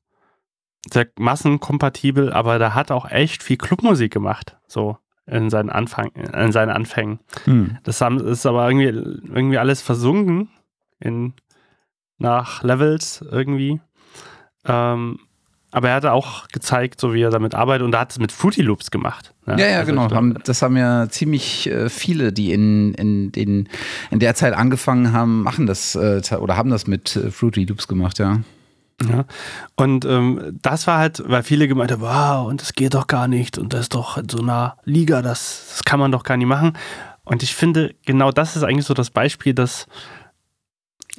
S2: Sehr massenkompatibel, aber da hat auch echt viel Clubmusik gemacht. So in seinen Anfang, in seinen Anfängen. Hm. Das ist aber irgendwie, irgendwie alles versunken in nach Levels irgendwie. Ähm, aber er hatte auch gezeigt, so wie er damit arbeitet und er hat es mit Fruity Loops gemacht.
S1: Ne? Ja, ja, also genau. Glaub, das haben ja ziemlich äh, viele, die in, in, in, in der Zeit angefangen haben, machen das äh, oder haben das mit äh, Fruity Loops gemacht, ja.
S2: Ja, und ähm, das war halt, weil viele gemeint haben, wow, und das geht doch gar nicht und das ist doch in so einer Liga, das, das kann man doch gar nicht machen. Und ich finde, genau das ist eigentlich so das Beispiel, dass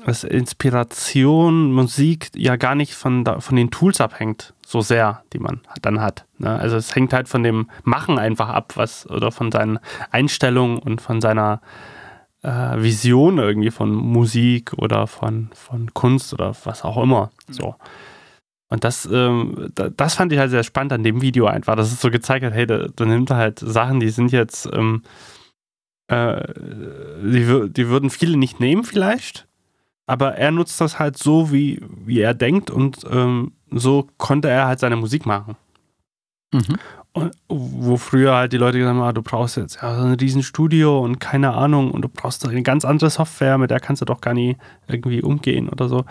S2: dass Inspiration, Musik ja gar nicht von, von den Tools abhängt, so sehr, die man dann hat. Ne? Also es hängt halt von dem Machen einfach ab, was oder von seinen Einstellungen und von seiner äh, Vision irgendwie von Musik oder von, von Kunst oder was auch immer. So. Und das, ähm, das fand ich halt sehr spannend an dem Video einfach, dass es so gezeigt hat, hey, da, da nimmt er halt Sachen, die sind jetzt, ähm, äh, die, die würden viele nicht nehmen vielleicht, aber er nutzt das halt so, wie, wie er denkt und ähm, so konnte er halt seine Musik machen. Mhm. Und, wo früher halt die Leute gesagt haben, ah, du brauchst jetzt ja, so ein Riesenstudio und keine Ahnung und du brauchst eine ganz andere Software, mit der kannst du doch gar nie irgendwie umgehen oder so.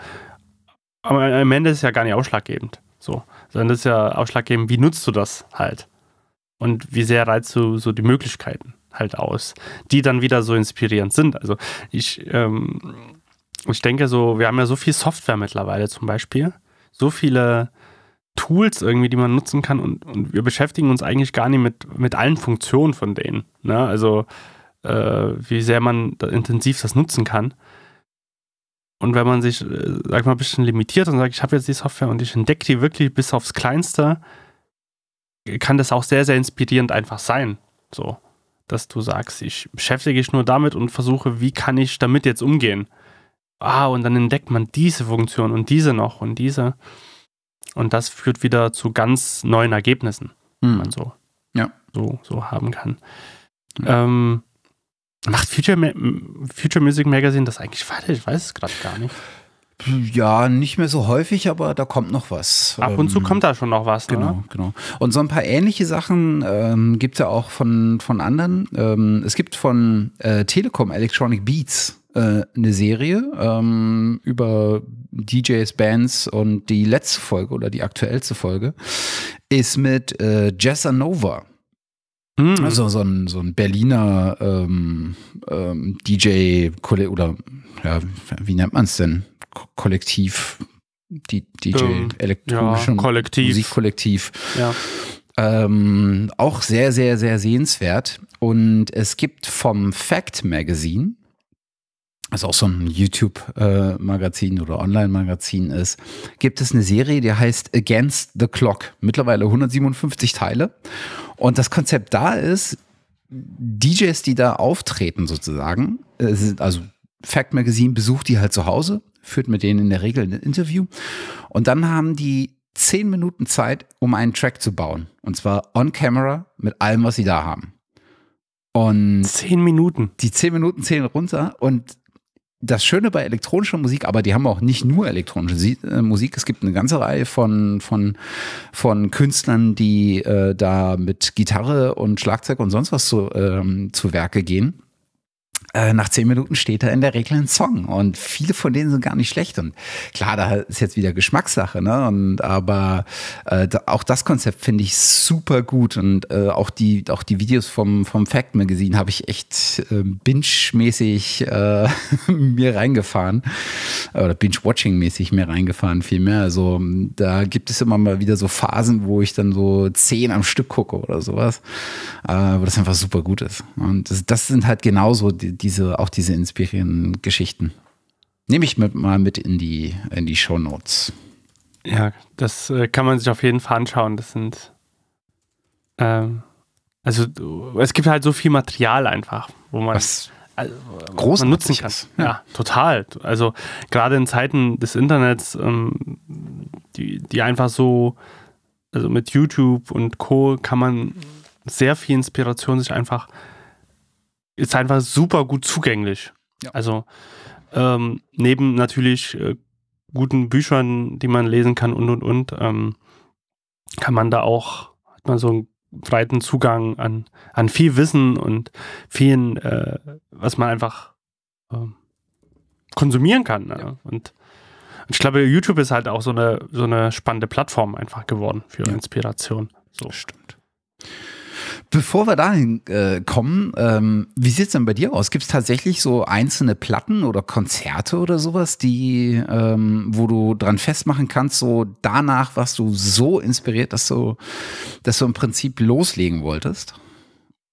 S2: Aber am Ende ist es ja gar nicht ausschlaggebend. So. Sondern das ist ja ausschlaggebend, wie nutzt du das halt? Und wie sehr reizt du so die Möglichkeiten halt aus, die dann wieder so inspirierend sind. Also ich ähm, ich denke so, wir haben ja so viel Software mittlerweile zum Beispiel, so viele Tools irgendwie, die man nutzen kann und, und wir beschäftigen uns eigentlich gar nicht mit, mit allen Funktionen von denen. Ne? Also äh, wie sehr man da intensiv das nutzen kann. Und wenn man sich, äh, sag mal, ein bisschen limitiert und sagt, ich habe jetzt die Software und ich entdecke die wirklich bis aufs Kleinste, kann das auch sehr, sehr inspirierend einfach sein. So, dass du sagst, ich beschäftige mich nur damit und versuche, wie kann ich damit jetzt umgehen ah, und dann entdeckt man diese Funktion und diese noch und diese. Und das führt wieder zu ganz neuen Ergebnissen, mhm. man so, ja. so, so haben kann. Ja. Ähm, macht Future, Future Music Magazine das eigentlich weiter? Ich weiß es gerade gar nicht.
S1: Ja, nicht mehr so häufig, aber da kommt noch was.
S2: Ab und zu ähm, kommt da schon noch was.
S1: Ne? Genau, genau. Und so ein paar ähnliche Sachen ähm, gibt es ja auch von, von anderen. Ähm, es gibt von äh, Telekom Electronic Beats äh, eine Serie ähm, über DJs, Bands und die letzte Folge oder die aktuellste Folge ist mit äh, Jessa Nova. Mhm. Also so ein, so ein Berliner ähm, ähm, DJ oder ja, wie nennt man es denn? Kollektiv, die DJ, ähm, elektronische
S2: ja, Kollektiv.
S1: Musikkollektiv. Ja. Ähm, auch sehr, sehr, sehr sehenswert. Und es gibt vom Fact Magazine, was auch so ein YouTube-Magazin oder Online-Magazin ist, gibt es eine Serie, die heißt Against the Clock. Mittlerweile 157 Teile. Und das Konzept da ist, DJs, die da auftreten sozusagen, äh, also Fact Magazine besucht die halt zu Hause, führt mit denen in der Regel ein Interview. Und dann haben die zehn Minuten Zeit, um einen Track zu bauen. Und zwar on camera mit allem, was sie da haben. Und
S2: zehn Minuten.
S1: Die zehn Minuten zählen runter und das Schöne bei elektronischer Musik, aber die haben auch nicht nur elektronische äh, Musik. Es gibt eine ganze Reihe von, von, von Künstlern, die äh, da mit Gitarre und Schlagzeug und sonst was zu, ähm, zu Werke gehen. Äh, nach zehn Minuten steht da in der Regel ein Song und viele von denen sind gar nicht schlecht und klar, da ist jetzt wieder Geschmackssache, ne? Und aber äh, auch das Konzept finde ich super gut und äh, auch die auch die Videos vom vom Fact Magazine habe ich echt äh, binge-mäßig äh, mir reingefahren oder binge-watching-mäßig mir reingefahren vielmehr. Also da gibt es immer mal wieder so Phasen, wo ich dann so zehn am Stück gucke oder sowas, äh, wo das einfach super gut ist und das, das sind halt genauso die diese, auch diese inspirierenden Geschichten. Nehme ich mit, mal mit in die, in die Show Notes.
S2: Ja, das äh, kann man sich auf jeden Fall anschauen. Das sind, ähm, also es gibt halt so viel Material einfach, wo man,
S1: Was
S2: also, groß nutzen kann. Ja. ja. total. Also gerade in Zeiten des Internets, ähm, die, die einfach so, also mit YouTube und Co. kann man sehr viel Inspiration sich einfach ist einfach super gut zugänglich. Ja. Also ähm, neben natürlich äh, guten Büchern, die man lesen kann und und und, ähm, kann man da auch, hat man so einen breiten Zugang an, an viel Wissen und vielen, äh, was man einfach äh, konsumieren kann. Ne? Ja. Und ich glaube, YouTube ist halt auch so eine, so eine spannende Plattform einfach geworden für ja. Inspiration. So.
S1: Stimmt. Bevor wir dahin äh, kommen, ähm, wie sieht es denn bei dir aus? Gibt es tatsächlich so einzelne Platten oder Konzerte oder sowas, die, ähm, wo du dran festmachen kannst, so danach warst du so inspiriert, dass du, dass du im Prinzip loslegen wolltest?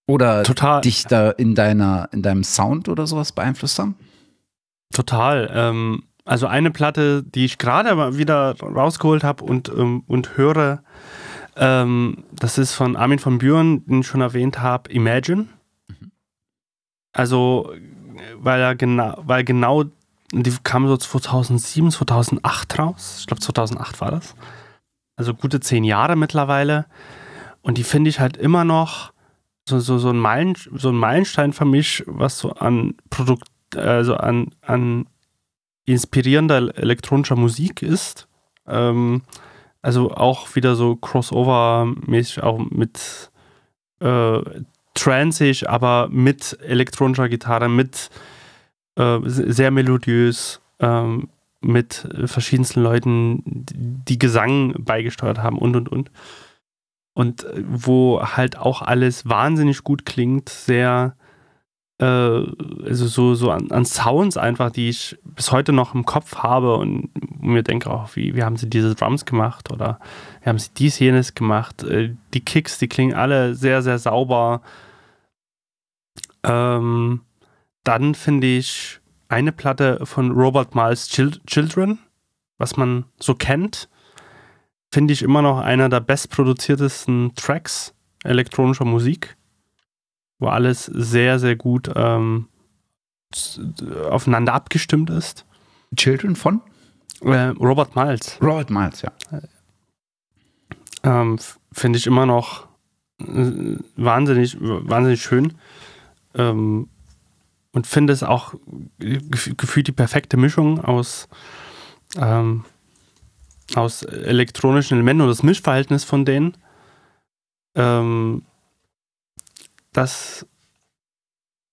S1: Oder
S2: Total.
S1: dich da in deiner, in deinem Sound oder sowas beeinflusst haben?
S2: Total. Ähm, also eine Platte, die ich gerade wieder rausgeholt habe und, ähm, und höre, ähm, das ist von Armin von Buren, den ich schon erwähnt habe, Imagine. Mhm. Also, weil er genau, weil genau, die kam so 2007, 2008 raus. Ich glaube, 2008 war das. Also gute zehn Jahre mittlerweile. Und die finde ich halt immer noch so, so, so, ein Meilen, so ein Meilenstein für mich, was so an Produkt, also an, an inspirierender elektronischer Musik ist. Ähm, also auch wieder so Crossover-mäßig, auch mit äh, transig, aber mit elektronischer Gitarre, mit äh, sehr melodiös, äh, mit verschiedensten Leuten, die Gesang beigesteuert haben und und und. Und äh, wo halt auch alles wahnsinnig gut klingt, sehr also so, so an, an, Sounds einfach, die ich bis heute noch im Kopf habe und mir denke auch, wie, wie haben sie diese Drums gemacht oder wie haben sie dies, jenes gemacht. Äh, die Kicks, die klingen alle sehr, sehr sauber. Ähm, dann finde ich eine Platte von Robert Miles Children, was man so kennt, finde ich immer noch einer der bestproduziertesten Tracks elektronischer Musik wo alles sehr, sehr gut ähm, aufeinander abgestimmt ist.
S1: Children von?
S2: Äh, Robert Miles.
S1: Robert Miles, ja.
S2: Ähm, Finde ich immer noch äh, wahnsinnig, wahnsinnig schön. Ähm, und finde es auch gefühlt die perfekte Mischung aus, ähm, aus elektronischen Elementen und das Mischverhältnis von denen. Ähm, das,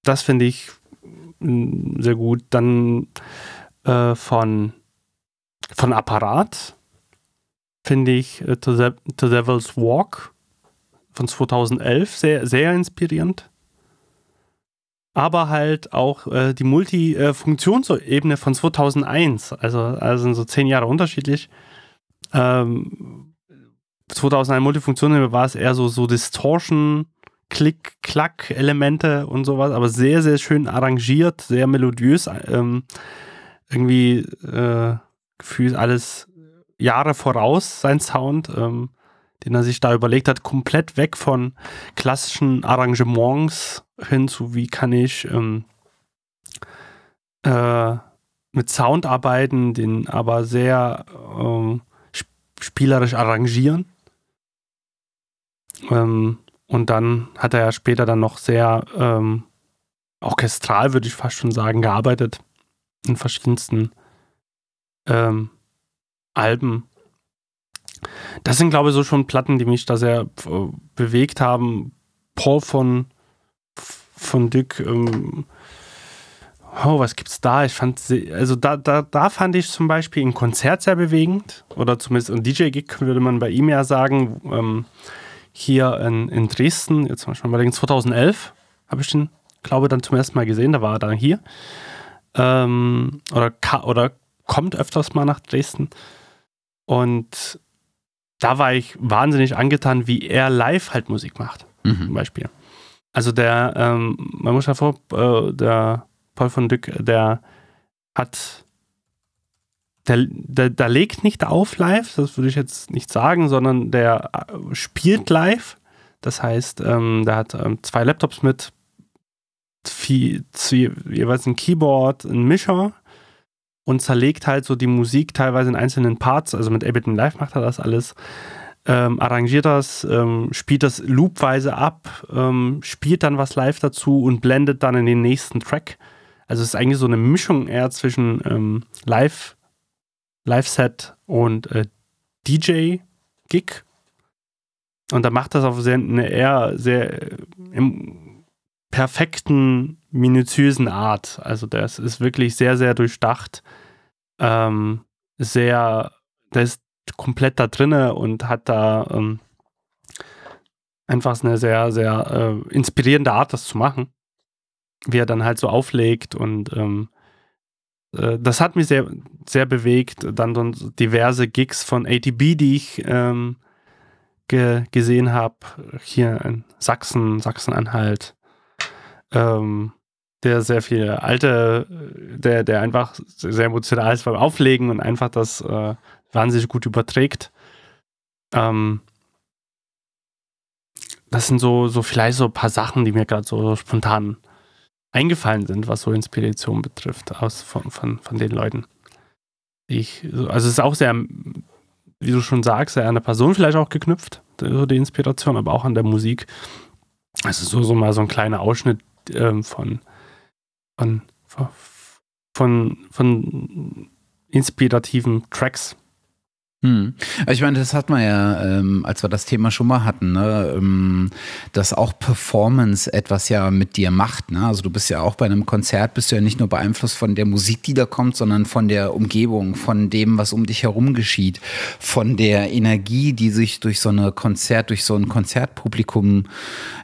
S2: das finde ich mm, sehr gut. Dann äh, von, von Apparat finde ich äh, The, The Devil's Walk von 2011 sehr, sehr inspirierend. Aber halt auch äh, die Multifunktionsebene von 2001, also, also so zehn Jahre unterschiedlich. Ähm, 2001 Multifunktion war es eher so, so Distortion, Klick-Klack-Elemente und sowas, aber sehr, sehr schön arrangiert, sehr melodiös. Ähm, irgendwie äh, gefühlt alles Jahre voraus, sein Sound, ähm, den er sich da überlegt hat, komplett weg von klassischen Arrangements hin zu, wie kann ich ähm, äh, mit Sound arbeiten, den aber sehr ähm, spielerisch arrangieren. Ähm, und dann hat er ja später dann noch sehr ähm, orchestral, würde ich fast schon sagen, gearbeitet in verschiedensten ähm, Alben. Das sind, glaube ich, so schon Platten, die mich da sehr äh, bewegt haben. Paul von, von Dück, ähm, oh, was gibt's da? Ich fand, also da, da, da fand ich zum Beispiel ein Konzert sehr bewegend oder zumindest ein DJ-Gig würde man bei ihm ja sagen. Ähm, hier in, in Dresden, jetzt mal schon überlegen, 2011 habe ich den, glaube dann zum ersten Mal gesehen, da war er dann hier. Ähm, oder, oder kommt öfters mal nach Dresden. Und da war ich wahnsinnig angetan, wie er live halt Musik macht, mhm. zum Beispiel. Also der, ähm, man muss ja vor, äh, der Paul von Dyck, der hat, der, der, der legt nicht auf live, das würde ich jetzt nicht sagen, sondern der äh, spielt live. Das heißt, ähm, der hat ähm, zwei Laptops mit, viel, zu, jeweils ein Keyboard, ein Mischer und zerlegt halt so die Musik teilweise in einzelnen Parts. Also mit Ableton Live macht er das alles. Ähm, arrangiert das, ähm, spielt das loopweise ab, ähm, spielt dann was live dazu und blendet dann in den nächsten Track. Also es ist eigentlich so eine Mischung eher zwischen ähm, Live, Live-Set und äh, DJ-Gig. Und da macht das auf sehr, eine eher sehr äh, im perfekten, minutiösen Art. Also das ist wirklich sehr, sehr durchdacht. Ähm, sehr, der ist komplett da drinne und hat da ähm, einfach eine sehr, sehr äh, inspirierende Art, das zu machen wie er dann halt so auflegt und ähm, äh, das hat mich sehr, sehr bewegt. Dann diverse Gigs von ATB, die ich ähm, ge gesehen habe, hier in Sachsen, Sachsen-Anhalt. Ähm, der sehr viele alte, der, der einfach sehr emotional ist beim Auflegen und einfach das äh, wahnsinnig gut überträgt. Ähm, das sind so, so vielleicht so ein paar Sachen, die mir gerade so spontan eingefallen sind, was so Inspiration betrifft, aus, von, von, von den Leuten. Ich, also es ist auch sehr, wie du schon sagst, sehr an der Person vielleicht auch geknüpft, so die Inspiration, aber auch an der Musik. Also so, so mal so ein kleiner Ausschnitt ähm, von, von, von, von inspirativen Tracks,
S1: hm. Also ich meine, das hat man ja, ähm, als wir das Thema schon mal hatten, ne, ähm, dass auch Performance etwas ja mit dir macht. Ne? Also du bist ja auch bei einem Konzert, bist du ja nicht nur beeinflusst von der Musik, die da kommt, sondern von der Umgebung, von dem, was um dich herum geschieht, von der Energie, die sich durch so eine Konzert, durch so ein Konzertpublikum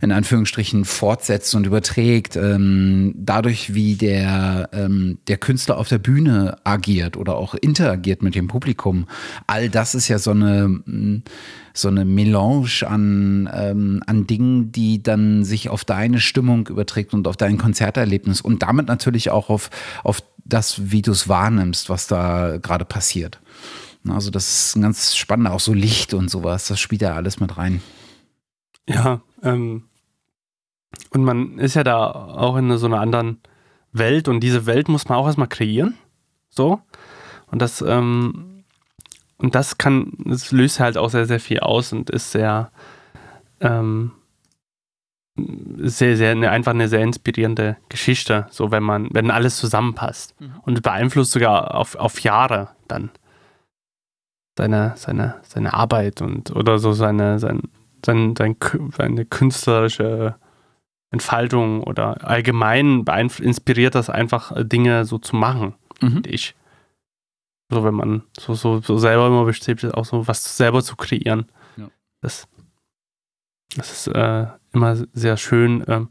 S1: in Anführungsstrichen fortsetzt und überträgt, ähm, dadurch, wie der, ähm, der Künstler auf der Bühne agiert oder auch interagiert mit dem Publikum. All das ist ja so eine, mm, so eine Melange an, ähm, an Dingen, die dann sich auf deine Stimmung überträgt und auf dein Konzerterlebnis und damit natürlich auch auf, auf das, wie du es wahrnimmst, was da gerade passiert. Also das ist ein ganz spannend, auch so Licht und sowas, das spielt ja alles mit rein.
S2: Ja, ähm, und man ist ja da auch in so einer anderen Welt und diese Welt muss man auch erstmal kreieren. So. Und das ähm, und das kann, das löst halt auch sehr, sehr viel aus und ist sehr, ähm, sehr, sehr, eine, einfach eine sehr inspirierende Geschichte, so wenn man, wenn alles zusammenpasst. Mhm. Und beeinflusst sogar auf, auf Jahre dann seine, seine, seine Arbeit und oder so seine, sein, sein, sein, seine künstlerische Entfaltung oder allgemein inspiriert das einfach Dinge so zu machen, mhm. ich. So, wenn man so, so, so selber immer bestrebt ist, auch so was selber zu kreieren. Ja. Das, das ist äh, immer sehr schön. Ähm,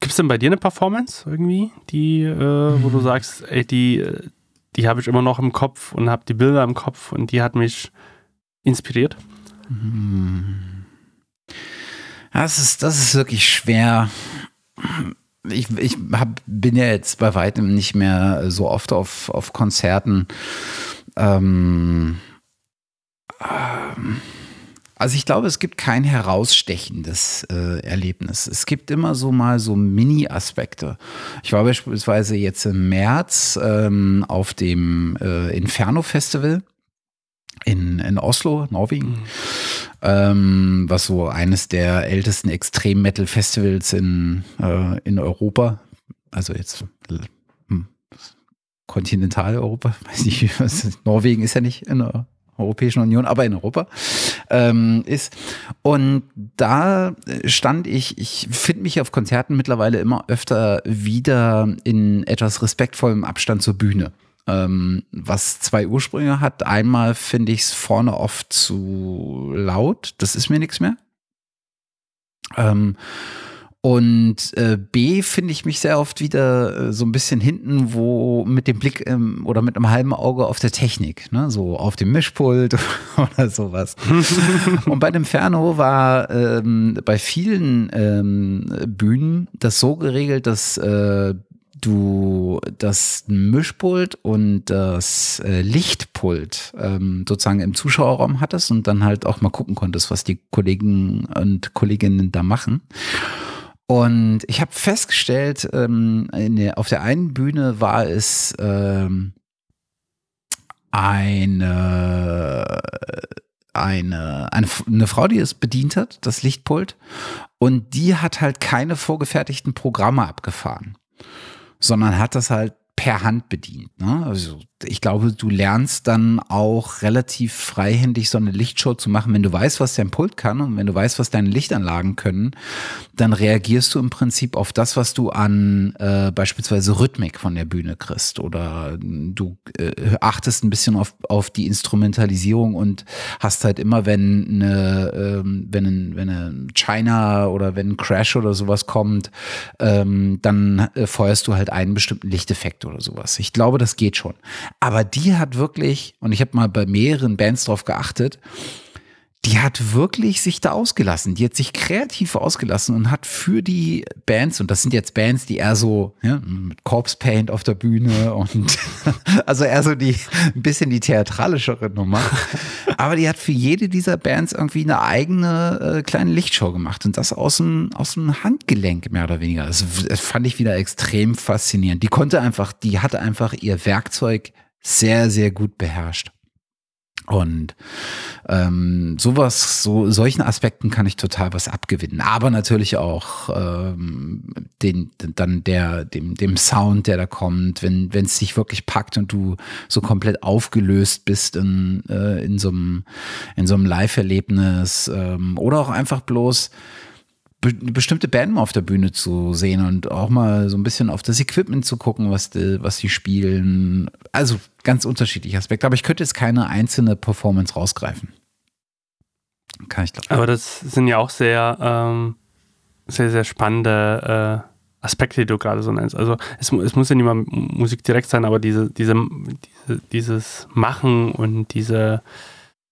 S2: Gibt es denn bei dir eine Performance irgendwie, die, äh, wo du mhm. sagst, ey, die, die habe ich immer noch im Kopf und habe die Bilder im Kopf und die hat mich inspiriert? Mhm.
S1: Das ist, das ist wirklich schwer ich, ich hab, bin ja jetzt bei weitem nicht mehr so oft auf, auf Konzerten. Ähm, ähm, also ich glaube, es gibt kein herausstechendes äh, Erlebnis. Es gibt immer so mal so Mini-Aspekte. Ich war beispielsweise jetzt im März ähm, auf dem äh, Inferno Festival in, in Oslo, Norwegen. Mhm. Ähm, was so eines der ältesten Extrem-Metal-Festivals in, äh, in Europa, also jetzt hm, Kontinentaleuropa, weiß nicht, was, Norwegen ist ja nicht in Europäischen Union, aber in Europa ähm, ist. Und da stand ich, ich finde mich auf Konzerten mittlerweile immer öfter wieder in etwas respektvollem Abstand zur Bühne. Ähm, was zwei Ursprünge hat. Einmal finde ich es vorne oft zu laut, das ist mir nichts mehr. Ähm, und äh, B finde ich mich sehr oft wieder äh, so ein bisschen hinten, wo mit dem Blick ähm, oder mit einem halben Auge auf der Technik, ne? so auf dem Mischpult oder sowas. und bei dem Ferno war ähm, bei vielen ähm, Bühnen das so geregelt, dass äh, du das Mischpult und das äh, Lichtpult ähm, sozusagen im Zuschauerraum hattest und dann halt auch mal gucken konntest, was die Kollegen und Kolleginnen da machen. Und ich habe festgestellt, ähm, der, auf der einen Bühne war es ähm, eine, eine, eine, eine Frau, die es bedient hat, das Lichtpult. Und die hat halt keine vorgefertigten Programme abgefahren, sondern hat das halt per Hand bedient. Ne? Also ich glaube, du lernst dann auch relativ freihändig so eine Lichtshow zu machen, wenn du weißt, was dein Pult kann und wenn du weißt, was deine Lichtanlagen können, dann reagierst du im Prinzip auf das, was du an äh, beispielsweise Rhythmik von der Bühne kriegst oder du äh, achtest ein bisschen auf, auf die Instrumentalisierung und hast halt immer, wenn eine, ähm, wenn ein, wenn eine China oder wenn ein Crash oder sowas kommt, ähm, dann äh, feuerst du halt einen bestimmten Lichteffekt oder sowas. Ich glaube, das geht schon. Aber die hat wirklich, und ich habe mal bei mehreren Bands drauf geachtet, die hat wirklich sich da ausgelassen. Die hat sich kreativ ausgelassen und hat für die Bands, und das sind jetzt Bands, die eher so ja, mit Corpse Paint auf der Bühne und also eher so die ein bisschen die theatralischere Nummer. Aber die hat für jede dieser Bands irgendwie eine eigene äh, kleine Lichtshow gemacht und das aus dem, aus dem Handgelenk mehr oder weniger. Das, das fand ich wieder extrem faszinierend. Die konnte einfach, die hatte einfach ihr Werkzeug sehr, sehr gut beherrscht. Und ähm, sowas, so solchen Aspekten kann ich total was abgewinnen. Aber natürlich auch ähm, den, dann der, dem, dem Sound, der da kommt, wenn wenn es dich wirklich packt und du so komplett aufgelöst bist in, äh, in so einem in so einem Live-Erlebnis ähm, oder auch einfach bloß eine bestimmte Band mal auf der Bühne zu sehen und auch mal so ein bisschen auf das Equipment zu gucken, was die, was die spielen. Also ganz unterschiedliche Aspekte. Aber ich könnte jetzt keine einzelne Performance rausgreifen.
S2: Kann ich glaube. Aber das sind ja auch sehr, ähm, sehr, sehr spannende äh, Aspekte, die du gerade so nennst. Also es, es muss ja nicht mal Musik direkt sein, aber diese, diese, diese dieses Machen und diese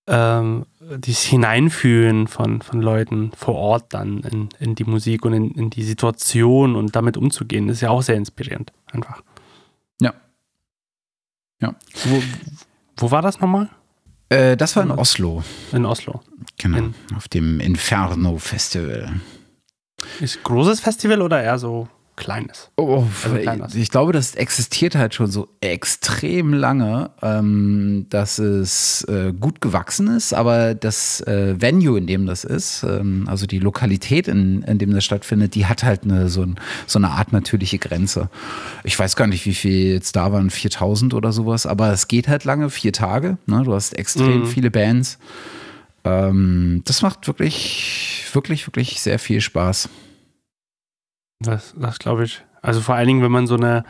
S2: ähm, dieses Hineinfühlen von, von Leuten vor Ort dann in, in die Musik und in, in die Situation und damit umzugehen, ist ja auch sehr inspirierend, einfach.
S1: Ja.
S2: Ja. Wo, wo war das nochmal?
S1: Äh, das war in Oslo.
S2: In Oslo.
S1: Genau. In, auf dem Inferno Festival.
S2: Ist großes Festival oder eher so kleines.
S1: Oh, also ich glaube, das existiert halt schon so extrem lange, ähm, dass es äh, gut gewachsen ist, aber das äh, Venue, in dem das ist, ähm, also die Lokalität, in, in dem das stattfindet, die hat halt eine, so, ein, so eine Art natürliche Grenze. Ich weiß gar nicht, wie viel jetzt da waren, 4000 oder sowas, aber es geht halt lange, vier Tage. Ne? Du hast extrem mhm. viele Bands. Ähm, das macht wirklich, wirklich, wirklich sehr viel Spaß.
S2: Das, das glaube ich. Also vor allen Dingen, wenn man so eine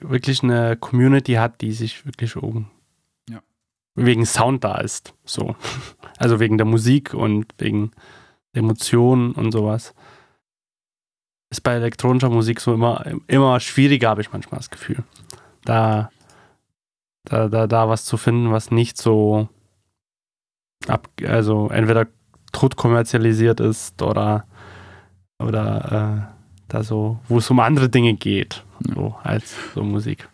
S2: wirklich eine Community hat, die sich wirklich oben ja. wegen Sound da ist. So. Also wegen der Musik und wegen Emotionen und sowas. Ist bei elektronischer Musik so immer, immer schwieriger, habe ich manchmal das Gefühl. Da, da, da, da was zu finden, was nicht so ab, also entweder tot kommerzialisiert ist oder, oder äh, da so, wo es um andere Dinge geht, so als so Musik.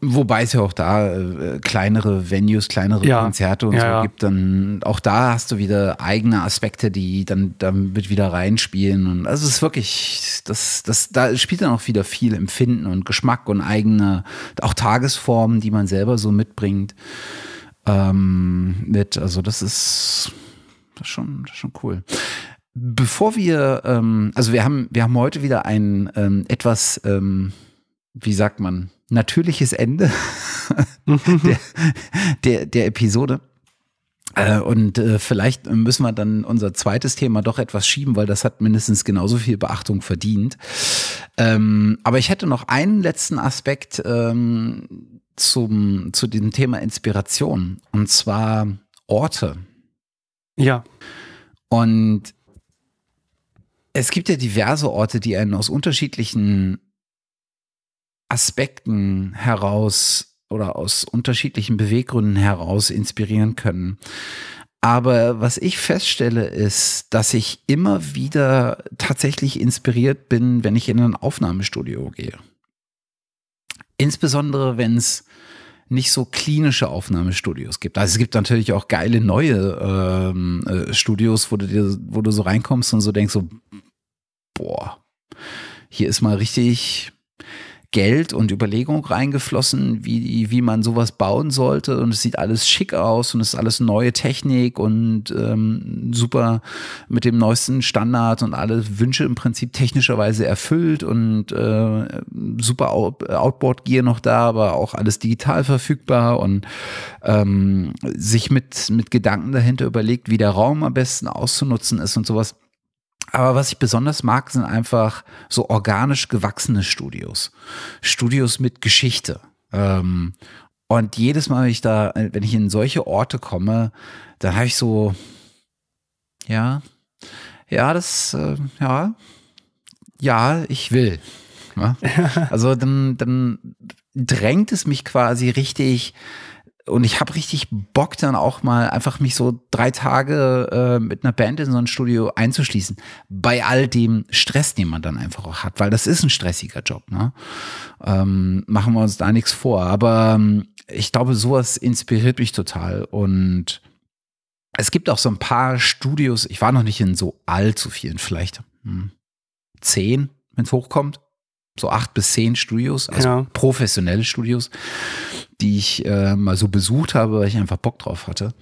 S1: Wobei es ja auch da äh, kleinere Venues, kleinere ja. Konzerte und ja, so ja. gibt, dann auch da hast du wieder eigene Aspekte, die dann damit wieder reinspielen. Und also es ist wirklich, das, das, da spielt dann auch wieder viel Empfinden und Geschmack und eigene, auch Tagesformen, die man selber so mitbringt. Ähm, mit. Also das ist, das ist schon, das ist schon cool. Bevor wir, ähm, also wir haben, wir haben heute wieder ein ähm, etwas, ähm, wie sagt man, natürliches Ende der, der, der Episode. Äh, und äh, vielleicht müssen wir dann unser zweites Thema doch etwas schieben, weil das hat mindestens genauso viel Beachtung verdient. Ähm, aber ich hätte noch einen letzten Aspekt ähm, zum, zu diesem Thema Inspiration. Und zwar Orte.
S2: Ja.
S1: Und es gibt ja diverse Orte, die einen aus unterschiedlichen Aspekten heraus oder aus unterschiedlichen Beweggründen heraus inspirieren können. Aber was ich feststelle, ist, dass ich immer wieder tatsächlich inspiriert bin, wenn ich in ein Aufnahmestudio gehe. Insbesondere, wenn es nicht so klinische Aufnahmestudios gibt. Also es gibt natürlich auch geile neue ähm, äh, Studios, wo du dir, wo du so reinkommst und so denkst so, boah, hier ist mal richtig Geld und Überlegung reingeflossen, wie, wie man sowas bauen sollte. Und es sieht alles schick aus und es ist alles neue Technik und ähm, super mit dem neuesten Standard und alle Wünsche im Prinzip technischerweise erfüllt und äh, super Outboard-Gear noch da, aber auch alles digital verfügbar und ähm, sich mit, mit Gedanken dahinter überlegt, wie der Raum am besten auszunutzen ist und sowas. Aber was ich besonders mag, sind einfach so organisch gewachsene Studios. Studios mit Geschichte. Ähm, und jedes Mal, wenn ich da, wenn ich in solche Orte komme, dann habe ich so, ja, ja, das, äh, ja, ja, ich will. Ja? Also dann, dann drängt es mich quasi richtig und ich habe richtig Bock dann auch mal einfach mich so drei Tage äh, mit einer Band in so ein Studio einzuschließen. Bei all dem Stress, den man dann einfach auch hat, weil das ist ein stressiger Job. Ne? Ähm, machen wir uns da nichts vor. Aber ähm, ich glaube, sowas inspiriert mich total. Und es gibt auch so ein paar Studios, ich war noch nicht in so allzu vielen, vielleicht hm, zehn, wenn es hochkommt so acht bis zehn Studios, also ja. professionelle Studios, die ich äh, mal so besucht habe, weil ich einfach Bock drauf hatte.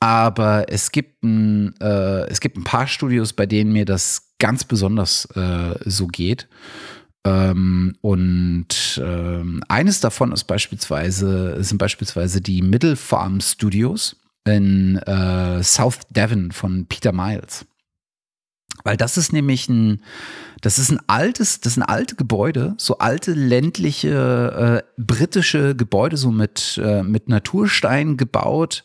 S1: Aber es gibt ein, äh, es gibt ein paar Studios, bei denen mir das ganz besonders äh, so geht. Ähm, und ähm, eines davon ist beispielsweise, sind beispielsweise die Middle Farm Studios in äh, South Devon von Peter Miles. Weil das ist nämlich ein, das ist ein altes, das sind alte Gebäude, so alte ländliche äh, britische Gebäude, so mit, äh, mit Naturstein gebaut.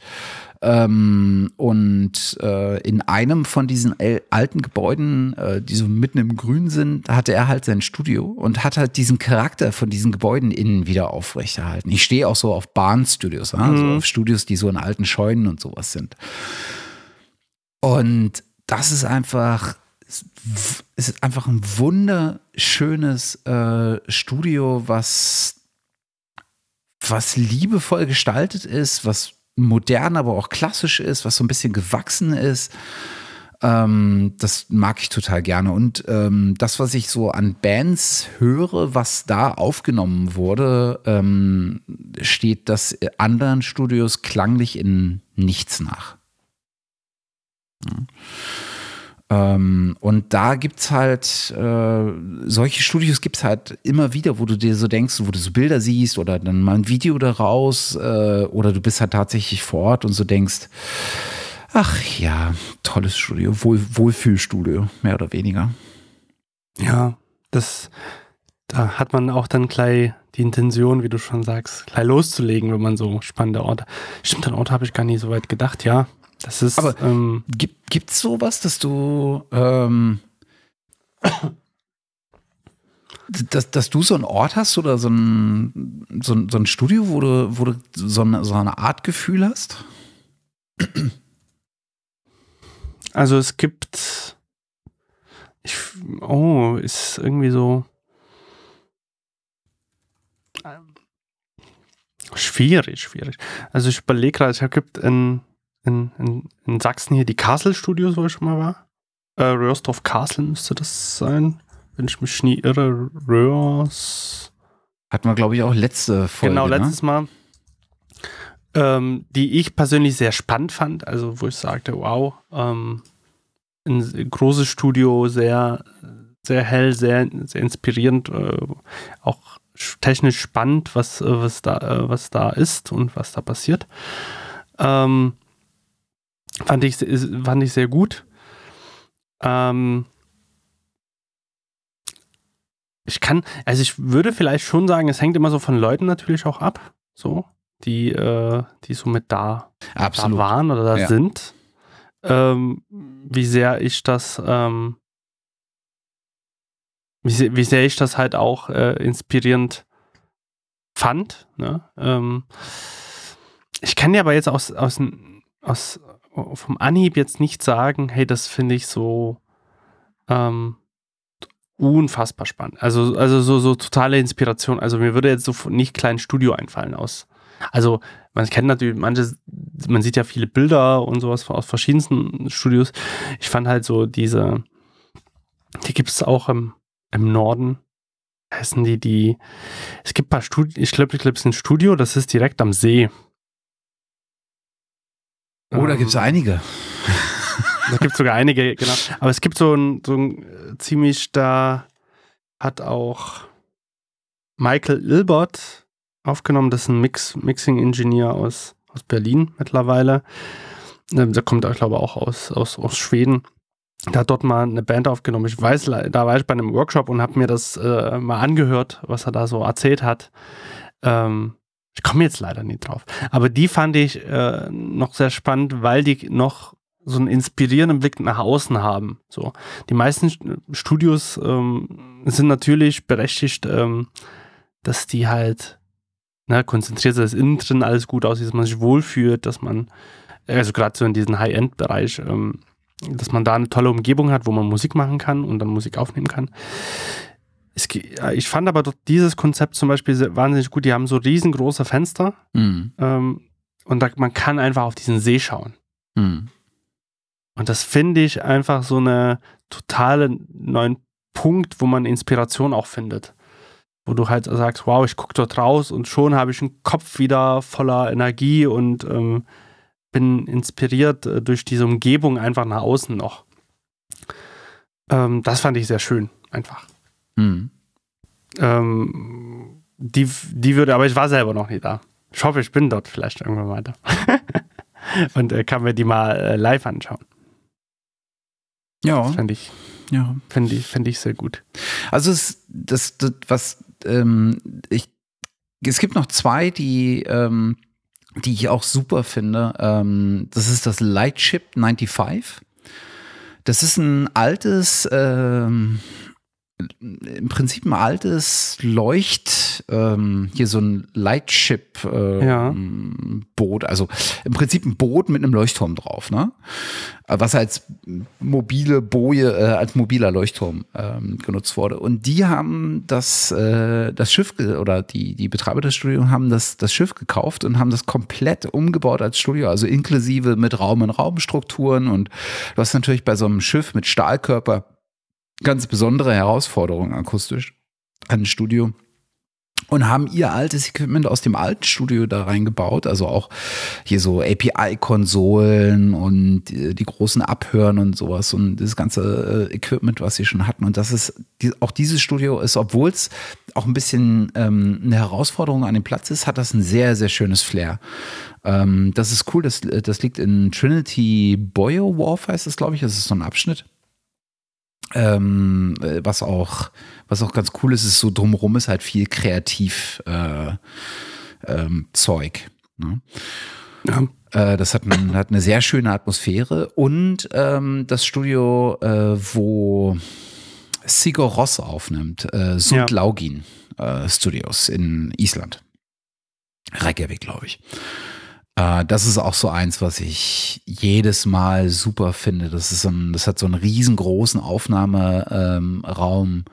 S1: Ähm, und äh, in einem von diesen alten Gebäuden, äh, die so mitten im Grün sind, hatte er halt sein Studio und hat halt diesen Charakter von diesen Gebäuden innen wieder aufrechterhalten. Ich stehe auch so auf Bahnstudios, mhm. also auf Studios, die so in alten Scheunen und sowas sind. Und das ist einfach es ist einfach ein wunderschönes äh, Studio, was, was liebevoll gestaltet ist, was modern, aber auch klassisch ist, was so ein bisschen gewachsen ist. Ähm, das mag ich total gerne. Und ähm, das, was ich so an Bands höre, was da aufgenommen wurde, ähm, steht das anderen Studios klanglich in nichts nach. Ja. Ähm, und da gibt's halt, äh, solche Studios gibt's halt immer wieder, wo du dir so denkst, wo du so Bilder siehst oder dann mal ein Video daraus äh, oder du bist halt tatsächlich vor Ort und so denkst, ach ja, tolles Studio, Wohl, Wohlfühlstudio, mehr oder weniger.
S2: Ja, das, da hat man auch dann gleich die Intention, wie du schon sagst, gleich loszulegen, wenn man so spannende Orte. Stimmt, an Orte habe ich gar nicht so weit gedacht, ja. Das ist.
S1: Aber ähm, gibt es sowas, dass du ähm, dass, dass du so einen Ort hast oder so ein, so ein, so ein Studio, wo du, wo du so eine, so eine Art Gefühl hast?
S2: Also es gibt. Ich, oh, ist irgendwie so. Schwierig, schwierig. Also ich überlege gerade, es gibt ein in, in, in Sachsen hier die Castle Studios, wo ich schon mal war. Äh, Röhrsdorf Castle müsste das sein, wenn ich mich nie irre. Röhrs.
S1: Hatten wir, glaube ich, auch letzte Folge.
S2: Genau, ne? letztes ne? Mal. Ähm, die ich persönlich sehr spannend fand, also wo ich sagte, wow, ähm, ein großes Studio, sehr, sehr hell, sehr, sehr inspirierend, äh, auch technisch spannend, was, was, da, äh, was da ist und was da passiert. Ähm, Fand ich, fand ich sehr gut. Ähm, ich kann, also ich würde vielleicht schon sagen, es hängt immer so von Leuten natürlich auch ab, so, die, äh, die so mit da, da waren oder da ja. sind. Ähm, wie sehr ich das, ähm, wie, sehr, wie, sehr ich das halt auch äh, inspirierend fand. Ne? Ähm, ich kann dir aber jetzt aus, aus, aus, vom Anhieb jetzt nicht sagen, hey, das finde ich so ähm, unfassbar spannend. Also, also so, so totale Inspiration. Also mir würde jetzt so nicht klein Studio einfallen aus. Also man kennt natürlich manche, man sieht ja viele Bilder und sowas aus verschiedensten Studios. Ich fand halt so diese, die gibt es auch im, im Norden. Heißen die, die, es gibt ein paar Studien, ich glaube, ich glaube, es ist ein Studio, das ist direkt am See.
S1: Oh, da gibt es ähm, einige.
S2: Da gibt es sogar einige, genau. Aber es gibt so ein, so ein äh, ziemlich, da hat auch Michael Ilbert aufgenommen, das ist ein Mix, Mixing-Engineer aus, aus Berlin mittlerweile. Ähm, der kommt, ich glaube, auch aus, aus, aus Schweden. Der hat dort mal eine Band aufgenommen. Ich weiß, da war ich bei einem Workshop und habe mir das äh, mal angehört, was er da so erzählt hat. Ähm, ich komme jetzt leider nicht drauf. Aber die fand ich äh, noch sehr spannend, weil die noch so einen inspirierenden Blick nach außen haben. So, die meisten Studios ähm, sind natürlich berechtigt, ähm, dass die halt ne, konzentriert sind, dass innen drin alles gut aussieht, dass man sich wohlfühlt, dass man, also gerade so in diesem High-End-Bereich, ähm, dass man da eine tolle Umgebung hat, wo man Musik machen kann und dann Musik aufnehmen kann. Es, ich fand aber dieses Konzept zum Beispiel wahnsinnig gut. Die haben so riesengroße Fenster mhm. ähm, und da, man kann einfach auf diesen See schauen. Mhm. Und das finde ich einfach so eine totale neuen Punkt, wo man Inspiration auch findet. Wo du halt sagst, wow, ich gucke dort raus und schon habe ich einen Kopf wieder voller Energie und ähm, bin inspiriert äh, durch diese Umgebung einfach nach außen noch. Ähm, das fand ich sehr schön, einfach. Mhm. Ähm, die, die würde, aber ich war selber noch nie da. Ich hoffe, ich bin dort vielleicht irgendwann weiter. und äh, kann mir die mal äh, live anschauen. Ja. Fände ich, ja. Fände ich, fänd ich sehr gut.
S1: Also es, das, das was ähm, ich, es gibt noch zwei, die, ähm, die ich auch super finde. Ähm, das ist das Lightship 95. Das ist ein altes, ähm, im Prinzip ein altes Leucht, ähm, hier so ein Lightship äh, ja. Boot, also im Prinzip ein Boot mit einem Leuchtturm drauf, ne? Was als mobile Boje, äh, als mobiler Leuchtturm ähm, genutzt wurde. Und die haben das, äh, das Schiff oder die, die Betreiber des Studios haben das, das Schiff gekauft und haben das komplett umgebaut als Studio, also inklusive mit Raum- und Raumstrukturen. Und du hast natürlich bei so einem Schiff mit Stahlkörper ganz besondere Herausforderung akustisch an ein Studio und haben ihr altes Equipment aus dem alten Studio da reingebaut, also auch hier so API-Konsolen und die, die, großen Abhören und sowas und das ganze äh, Equipment, was sie schon hatten. Und das ist, auch dieses Studio ist, obwohl es auch ein bisschen ähm, eine Herausforderung an dem Platz ist, hat das ein sehr, sehr schönes Flair. Ähm, das ist cool, das, das liegt in Trinity Boyo Wharf, heißt das, glaube ich, das ist so ein Abschnitt. Ähm, äh, was auch, was auch ganz cool ist, ist so drumherum ist halt viel kreativ äh, ähm, Zeug. Ne? Ja. Äh, das hat, ein, hat, eine sehr schöne Atmosphäre und ähm, das Studio, äh, wo Sigur Ross aufnimmt, äh, Sundlaugin ja. Studios in Island. Reykjavik, glaube ich. Äh, das ist auch so eins, was ich jedes Mal super finde. Das ist ein, das hat so einen riesengroßen Aufnahmeraum.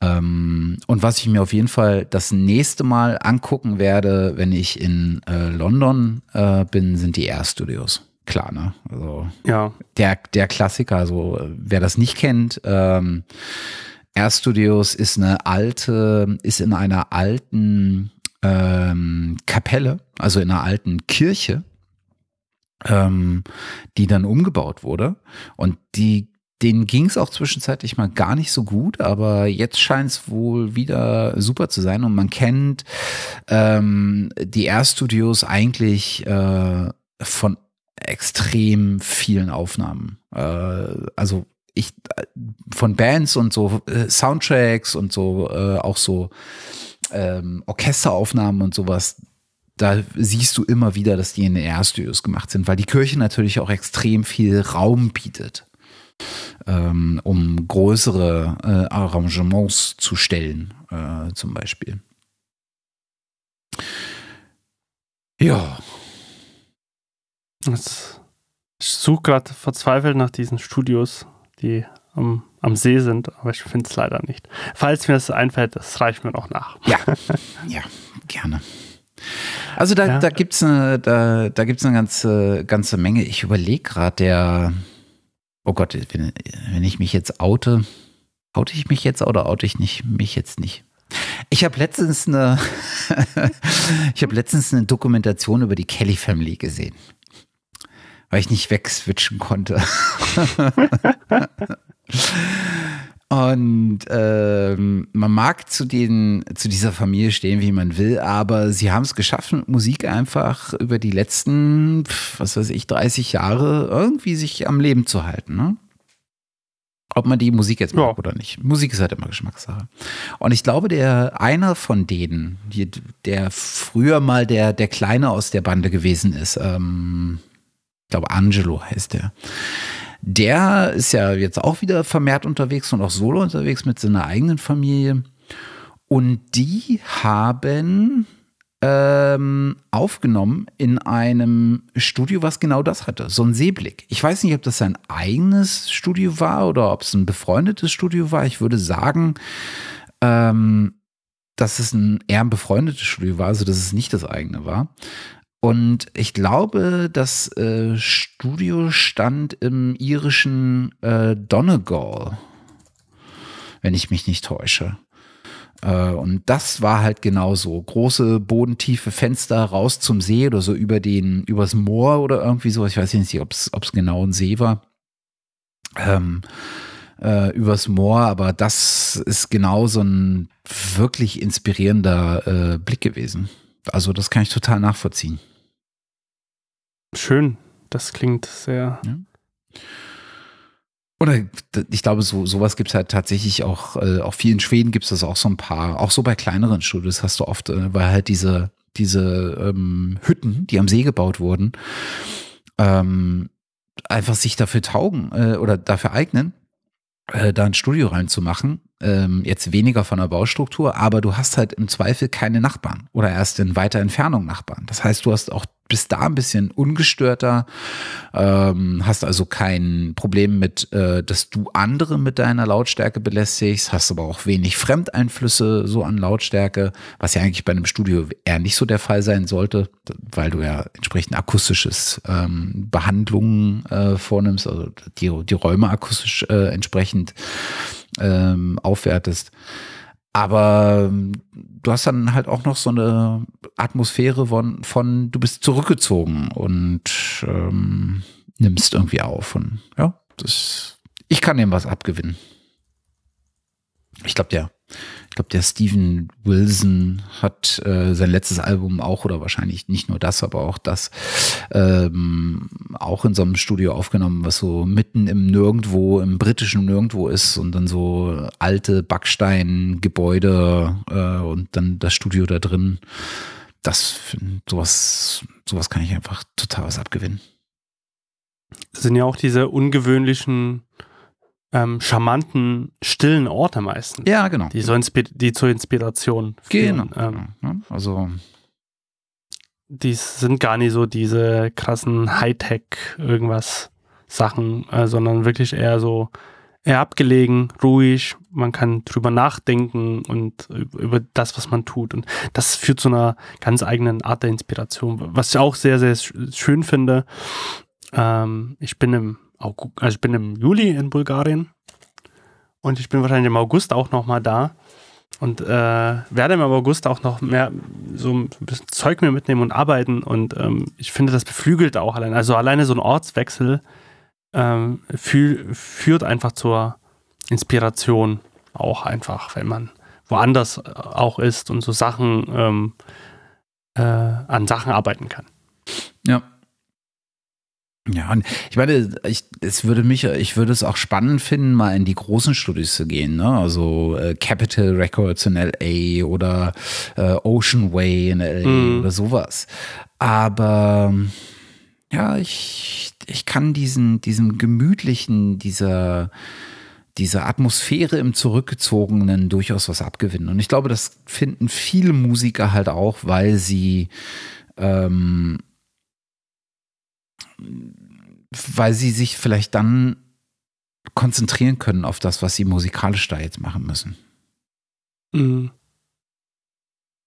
S1: Ähm, und was ich mir auf jeden Fall das nächste Mal angucken werde, wenn ich in äh, London äh, bin, sind die Air Studios. Klar, ne? Also ja. der, der Klassiker, also wer das nicht kennt, ähm, Air Studios ist eine alte, ist in einer alten ähm, Kapelle, also in einer alten Kirche, ähm, die dann umgebaut wurde. Und die, denen ging es auch zwischenzeitlich mal gar nicht so gut, aber jetzt scheint es wohl wieder super zu sein. Und man kennt ähm, die Air-Studios eigentlich äh, von extrem vielen Aufnahmen. Äh, also ich von Bands und so äh, Soundtracks und so äh, auch so ähm, Orchesteraufnahmen und sowas, da siehst du immer wieder, dass die in NR-Studios gemacht sind, weil die Kirche natürlich auch extrem viel Raum bietet, ähm, um größere äh, Arrangements zu stellen, äh, zum Beispiel. Ja.
S2: Das, ich suche gerade verzweifelt nach diesen Studios, die am, am See sind, aber ich finde es leider nicht. Falls mir das einfällt, das reicht mir noch nach.
S1: Ja, ja, gerne. Also da, ja. da gibt es eine, da, da gibt's eine ganze, ganze Menge. Ich überlege gerade, der, oh Gott, wenn, wenn ich mich jetzt oute, oute ich mich jetzt oder oute ich nicht, mich jetzt nicht? Ich habe letztens eine, ich habe letztens eine Dokumentation über die Kelly Family gesehen, weil ich nicht wegswitchen konnte. Und ähm, man mag zu, den, zu dieser Familie stehen, wie man will, aber sie haben es geschafft, mit Musik einfach über die letzten, was weiß ich, 30 Jahre irgendwie sich am Leben zu halten. Ne? Ob man die Musik jetzt mag ja. oder nicht. Musik ist halt immer Geschmackssache. Und ich glaube, der einer von denen, die, der früher mal der, der Kleine aus der Bande gewesen ist, ähm, ich glaube Angelo heißt der, der ist ja jetzt auch wieder vermehrt unterwegs und auch solo unterwegs mit seiner eigenen Familie. Und die haben ähm, aufgenommen in einem Studio, was genau das hatte. So ein Seeblick. Ich weiß nicht, ob das sein eigenes Studio war oder ob es ein befreundetes Studio war. Ich würde sagen, ähm, dass es ein eher ein befreundetes Studio war, also dass es nicht das eigene war. Und ich glaube, das äh, Studio stand im irischen äh, Donegal, wenn ich mich nicht täusche. Äh, und das war halt genauso. Große, bodentiefe Fenster raus zum See oder so über den, übers Moor oder irgendwie so. Ich weiß nicht, ob es genau ein See war. Ähm, äh, übers Moor, aber das ist genau so ein wirklich inspirierender äh, Blick gewesen. Also das kann ich total nachvollziehen.
S2: Schön, das klingt sehr. Ja.
S1: Oder ich glaube, so sowas gibt es halt tatsächlich auch, äh, auch viel in Schweden gibt es das auch so ein paar, auch so bei kleineren Studios hast du oft, äh, weil halt diese, diese ähm, Hütten, die am See gebaut wurden, ähm, einfach sich dafür taugen äh, oder dafür eignen, äh, da ein Studio reinzumachen. Ähm, jetzt weniger von der Baustruktur, aber du hast halt im Zweifel keine Nachbarn oder erst in weiter Entfernung Nachbarn. Das heißt, du hast auch bist da ein bisschen ungestörter, ähm, hast also kein Problem mit, äh, dass du andere mit deiner Lautstärke belästigst, hast aber auch wenig Fremdeinflüsse so an Lautstärke, was ja eigentlich bei einem Studio eher nicht so der Fall sein sollte, weil du ja entsprechend akustisches ähm, Behandlungen äh, vornimmst, also die, die Räume akustisch äh, entsprechend ähm, aufwertest. Aber ähm, du hast dann halt auch noch so eine Atmosphäre von, von du bist zurückgezogen und ähm, nimmst irgendwie auf. Und ja, das, ich kann dem was abgewinnen. Ich glaube, der ich glaube, der Steven Wilson hat äh, sein letztes Album auch oder wahrscheinlich nicht nur das, aber auch das ähm, auch in so einem Studio aufgenommen, was so mitten im Nirgendwo, im britischen Nirgendwo ist und dann so alte Backsteingebäude äh, und dann das Studio da drin. Das sowas, sowas kann ich einfach total was abgewinnen.
S2: Das sind ja auch diese ungewöhnlichen ähm, charmanten, stillen Orte meistens.
S1: Ja, genau.
S2: Die, so die zur Inspiration
S1: führen. Genau. Ähm, genau. also.
S2: Die sind gar nicht so diese krassen Hightech irgendwas Sachen, äh, sondern wirklich eher so eher abgelegen, ruhig, man kann drüber nachdenken und über das, was man tut. Und das führt zu einer ganz eigenen Art der Inspiration, was ich auch sehr, sehr schön finde. Ähm, ich bin im August, also ich bin im Juli in Bulgarien und ich bin wahrscheinlich im August auch nochmal da und äh, werde im August auch noch mehr so ein bisschen Zeug mir mitnehmen und arbeiten und ähm, ich finde, das beflügelt auch allein. Also alleine so ein Ortswechsel ähm, fühl, führt einfach zur Inspiration auch einfach, wenn man woanders auch ist und so Sachen ähm, äh, an Sachen arbeiten kann.
S1: Ja, Ja, und ich meine, ich, es würde mich, ich würde es auch spannend finden, mal in die großen Studios zu gehen, ne? Also äh, Capital Records in LA oder äh, Ocean Way in LA mm. oder sowas. Aber ja, ich, ich kann diesen, diesen gemütlichen, dieser, dieser Atmosphäre im Zurückgezogenen durchaus was abgewinnen. Und ich glaube, das finden viele Musiker halt auch, weil sie ähm, weil sie sich vielleicht dann konzentrieren können auf das, was sie musikalisch da jetzt machen müssen.
S2: Mhm.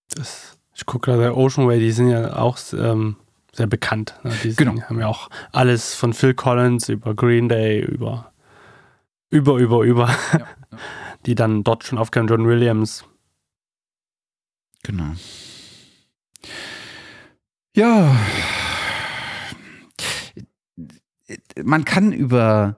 S2: Das, ich gucke gerade Ocean Way, die sind ja auch ähm, sehr bekannt. Ne? Die
S1: genau.
S2: sind, haben ja auch alles von Phil Collins über Green Day, über über, über, über, ja, ja. die dann dort schon aufkamen, John Williams.
S1: Genau. Ja, man kann über,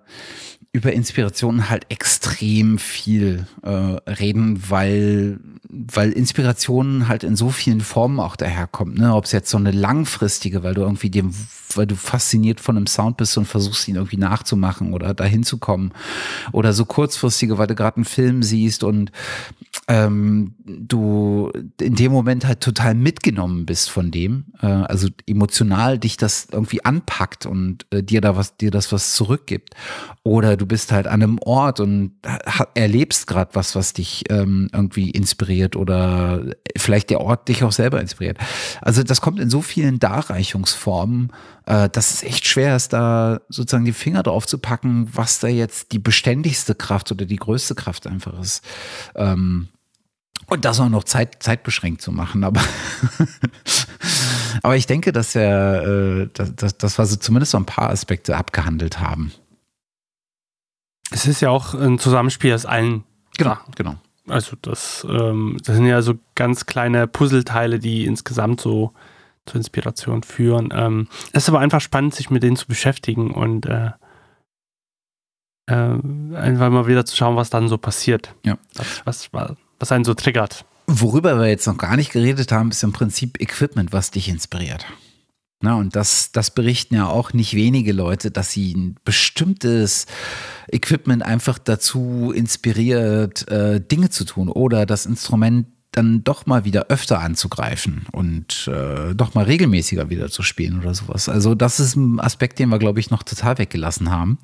S1: über Inspirationen halt extrem viel äh, reden, weil, weil Inspirationen halt in so vielen Formen auch daherkommt. Ne? Ob es jetzt so eine langfristige, weil du irgendwie dem, weil du fasziniert von einem Sound bist und versuchst ihn irgendwie nachzumachen oder dahin zu kommen. Oder so kurzfristige, weil du gerade einen Film siehst und ähm, du in dem Moment halt total mitgenommen bist von dem, äh, also emotional dich das irgendwie anpackt und äh, dir da was, dir das was zurückgibt. Oder du bist halt an einem Ort und erlebst gerade was, was dich ähm, irgendwie inspiriert oder vielleicht der Ort dich auch selber inspiriert. Also das kommt in so vielen Darreichungsformen, äh, dass es echt schwer ist, da sozusagen die Finger drauf zu packen, was da jetzt die beständigste Kraft oder die größte Kraft einfach ist. Ähm, und das auch noch zeit, zeitbeschränkt zu machen. Aber, aber ich denke, dass wir, äh, dass, dass wir so zumindest so ein paar Aspekte abgehandelt haben.
S2: Es ist ja auch ein Zusammenspiel aus allen.
S1: Genau, genau.
S2: Also das, ähm, das sind ja so ganz kleine Puzzleteile, die insgesamt so zur Inspiration führen. Ähm, es ist aber einfach spannend, sich mit denen zu beschäftigen und äh, äh, einfach mal wieder zu schauen, was dann so passiert.
S1: Ja.
S2: Was, was, was einen so triggert.
S1: Worüber wir jetzt noch gar nicht geredet haben, ist im Prinzip Equipment, was dich inspiriert. Na, und das, das berichten ja auch nicht wenige Leute, dass sie ein bestimmtes Equipment einfach dazu inspiriert, äh, Dinge zu tun oder das Instrument dann doch mal wieder öfter anzugreifen und äh, doch mal regelmäßiger wieder zu spielen oder sowas. Also das ist ein Aspekt, den wir, glaube ich, noch total weggelassen haben.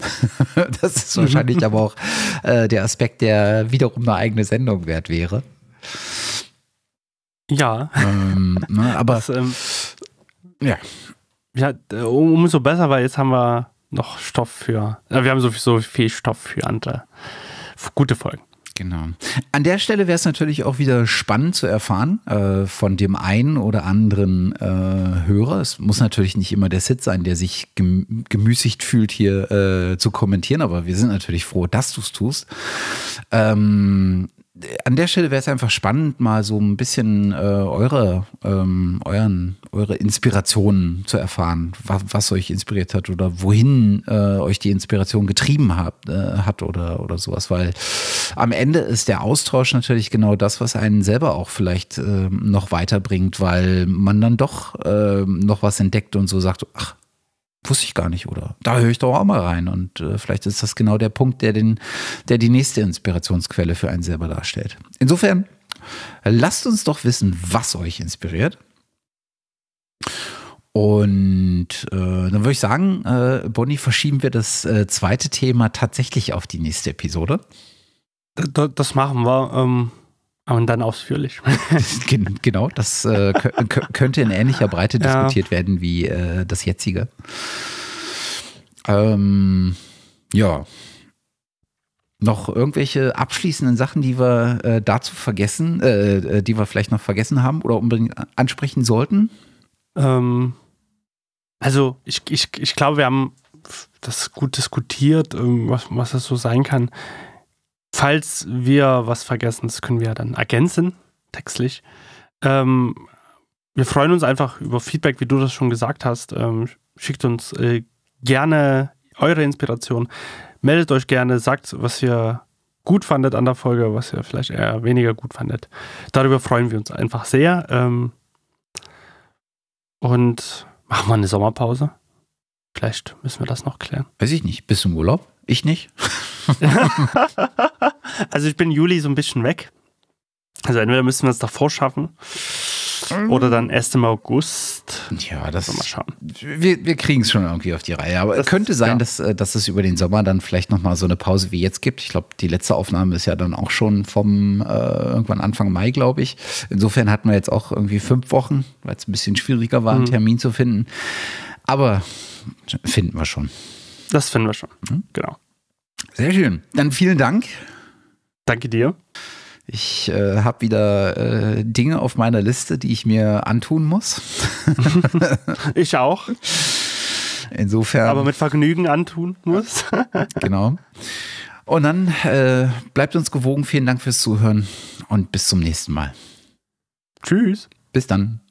S1: das ist wahrscheinlich aber auch äh, der Aspekt, der wiederum eine eigene Sendung wert wäre.
S2: Ja.
S1: Ähm, ne, aber das, ähm,
S2: ja. Ja, umso besser, weil jetzt haben wir noch Stoff für, äh, wir haben so, so viel Stoff für andere für gute Folgen.
S1: Genau. An der Stelle wäre es natürlich auch wieder spannend zu erfahren äh, von dem einen oder anderen äh, Hörer. Es muss natürlich nicht immer der Sid sein, der sich gem gemüßigt fühlt, hier äh, zu kommentieren, aber wir sind natürlich froh, dass du es tust. Ähm, an der Stelle wäre es einfach spannend, mal so ein bisschen äh, eure, ähm, euren, eure Inspirationen zu erfahren, was, was, euch inspiriert hat oder wohin äh, euch die Inspiration getrieben hat, äh, hat oder, oder sowas. Weil am Ende ist der Austausch natürlich genau das, was einen selber auch vielleicht äh, noch weiterbringt, weil man dann doch äh, noch was entdeckt und so sagt, ach, wusste ich gar nicht, oder? Da höre ich doch auch mal rein. Und äh, vielleicht ist das genau der Punkt, der, den, der die nächste Inspirationsquelle für einen selber darstellt. Insofern, lasst uns doch wissen, was euch inspiriert. Und äh, dann würde ich sagen, äh, Bonnie, verschieben wir das äh, zweite Thema tatsächlich auf die nächste Episode.
S2: Das, machen wir. Ähm, und dann ausführlich.
S1: genau, das äh, könnte in ähnlicher Breite ja. diskutiert werden wie äh, das jetzige. Ähm, ja. Noch irgendwelche abschließenden Sachen, die wir äh, dazu vergessen, äh, äh, die wir vielleicht noch vergessen haben oder unbedingt ansprechen sollten?
S2: Ähm, also ich, ich, ich glaube, wir haben das gut diskutiert, ähm, was, was das so sein kann. Falls wir was vergessen, das können wir dann ergänzen, textlich. Ähm, wir freuen uns einfach über Feedback, wie du das schon gesagt hast. Ähm, schickt uns äh, gerne eure Inspiration. Meldet euch gerne, sagt, was ihr gut fandet an der Folge, was ihr vielleicht eher weniger gut fandet. Darüber freuen wir uns einfach sehr. Ähm, und machen wir eine Sommerpause. Vielleicht müssen wir das noch klären.
S1: Weiß ich nicht. Bist du im Urlaub? Ich nicht.
S2: also ich bin Juli so ein bisschen weg. Also entweder müssen wir es davor schaffen oder dann erst im August.
S1: Ja, das mal schauen. Wir, wir kriegen es schon irgendwie auf die Reihe. Aber es könnte sein, ja. dass, äh, dass es über den Sommer dann vielleicht nochmal so eine Pause wie jetzt gibt. Ich glaube, die letzte Aufnahme ist ja dann auch schon vom äh, irgendwann Anfang Mai, glaube ich. Insofern hatten wir jetzt auch irgendwie fünf Wochen, weil es ein bisschen schwieriger war, einen mhm. Termin zu finden. Aber finden wir schon.
S2: Das finden wir schon. Mhm. Genau.
S1: Sehr schön. Dann vielen Dank.
S2: Danke dir.
S1: Ich äh, habe wieder äh, Dinge auf meiner Liste, die ich mir antun muss.
S2: ich auch.
S1: Insofern.
S2: Aber mit Vergnügen antun muss.
S1: genau. Und dann äh, bleibt uns gewogen. Vielen Dank fürs Zuhören und bis zum nächsten Mal.
S2: Tschüss.
S1: Bis dann.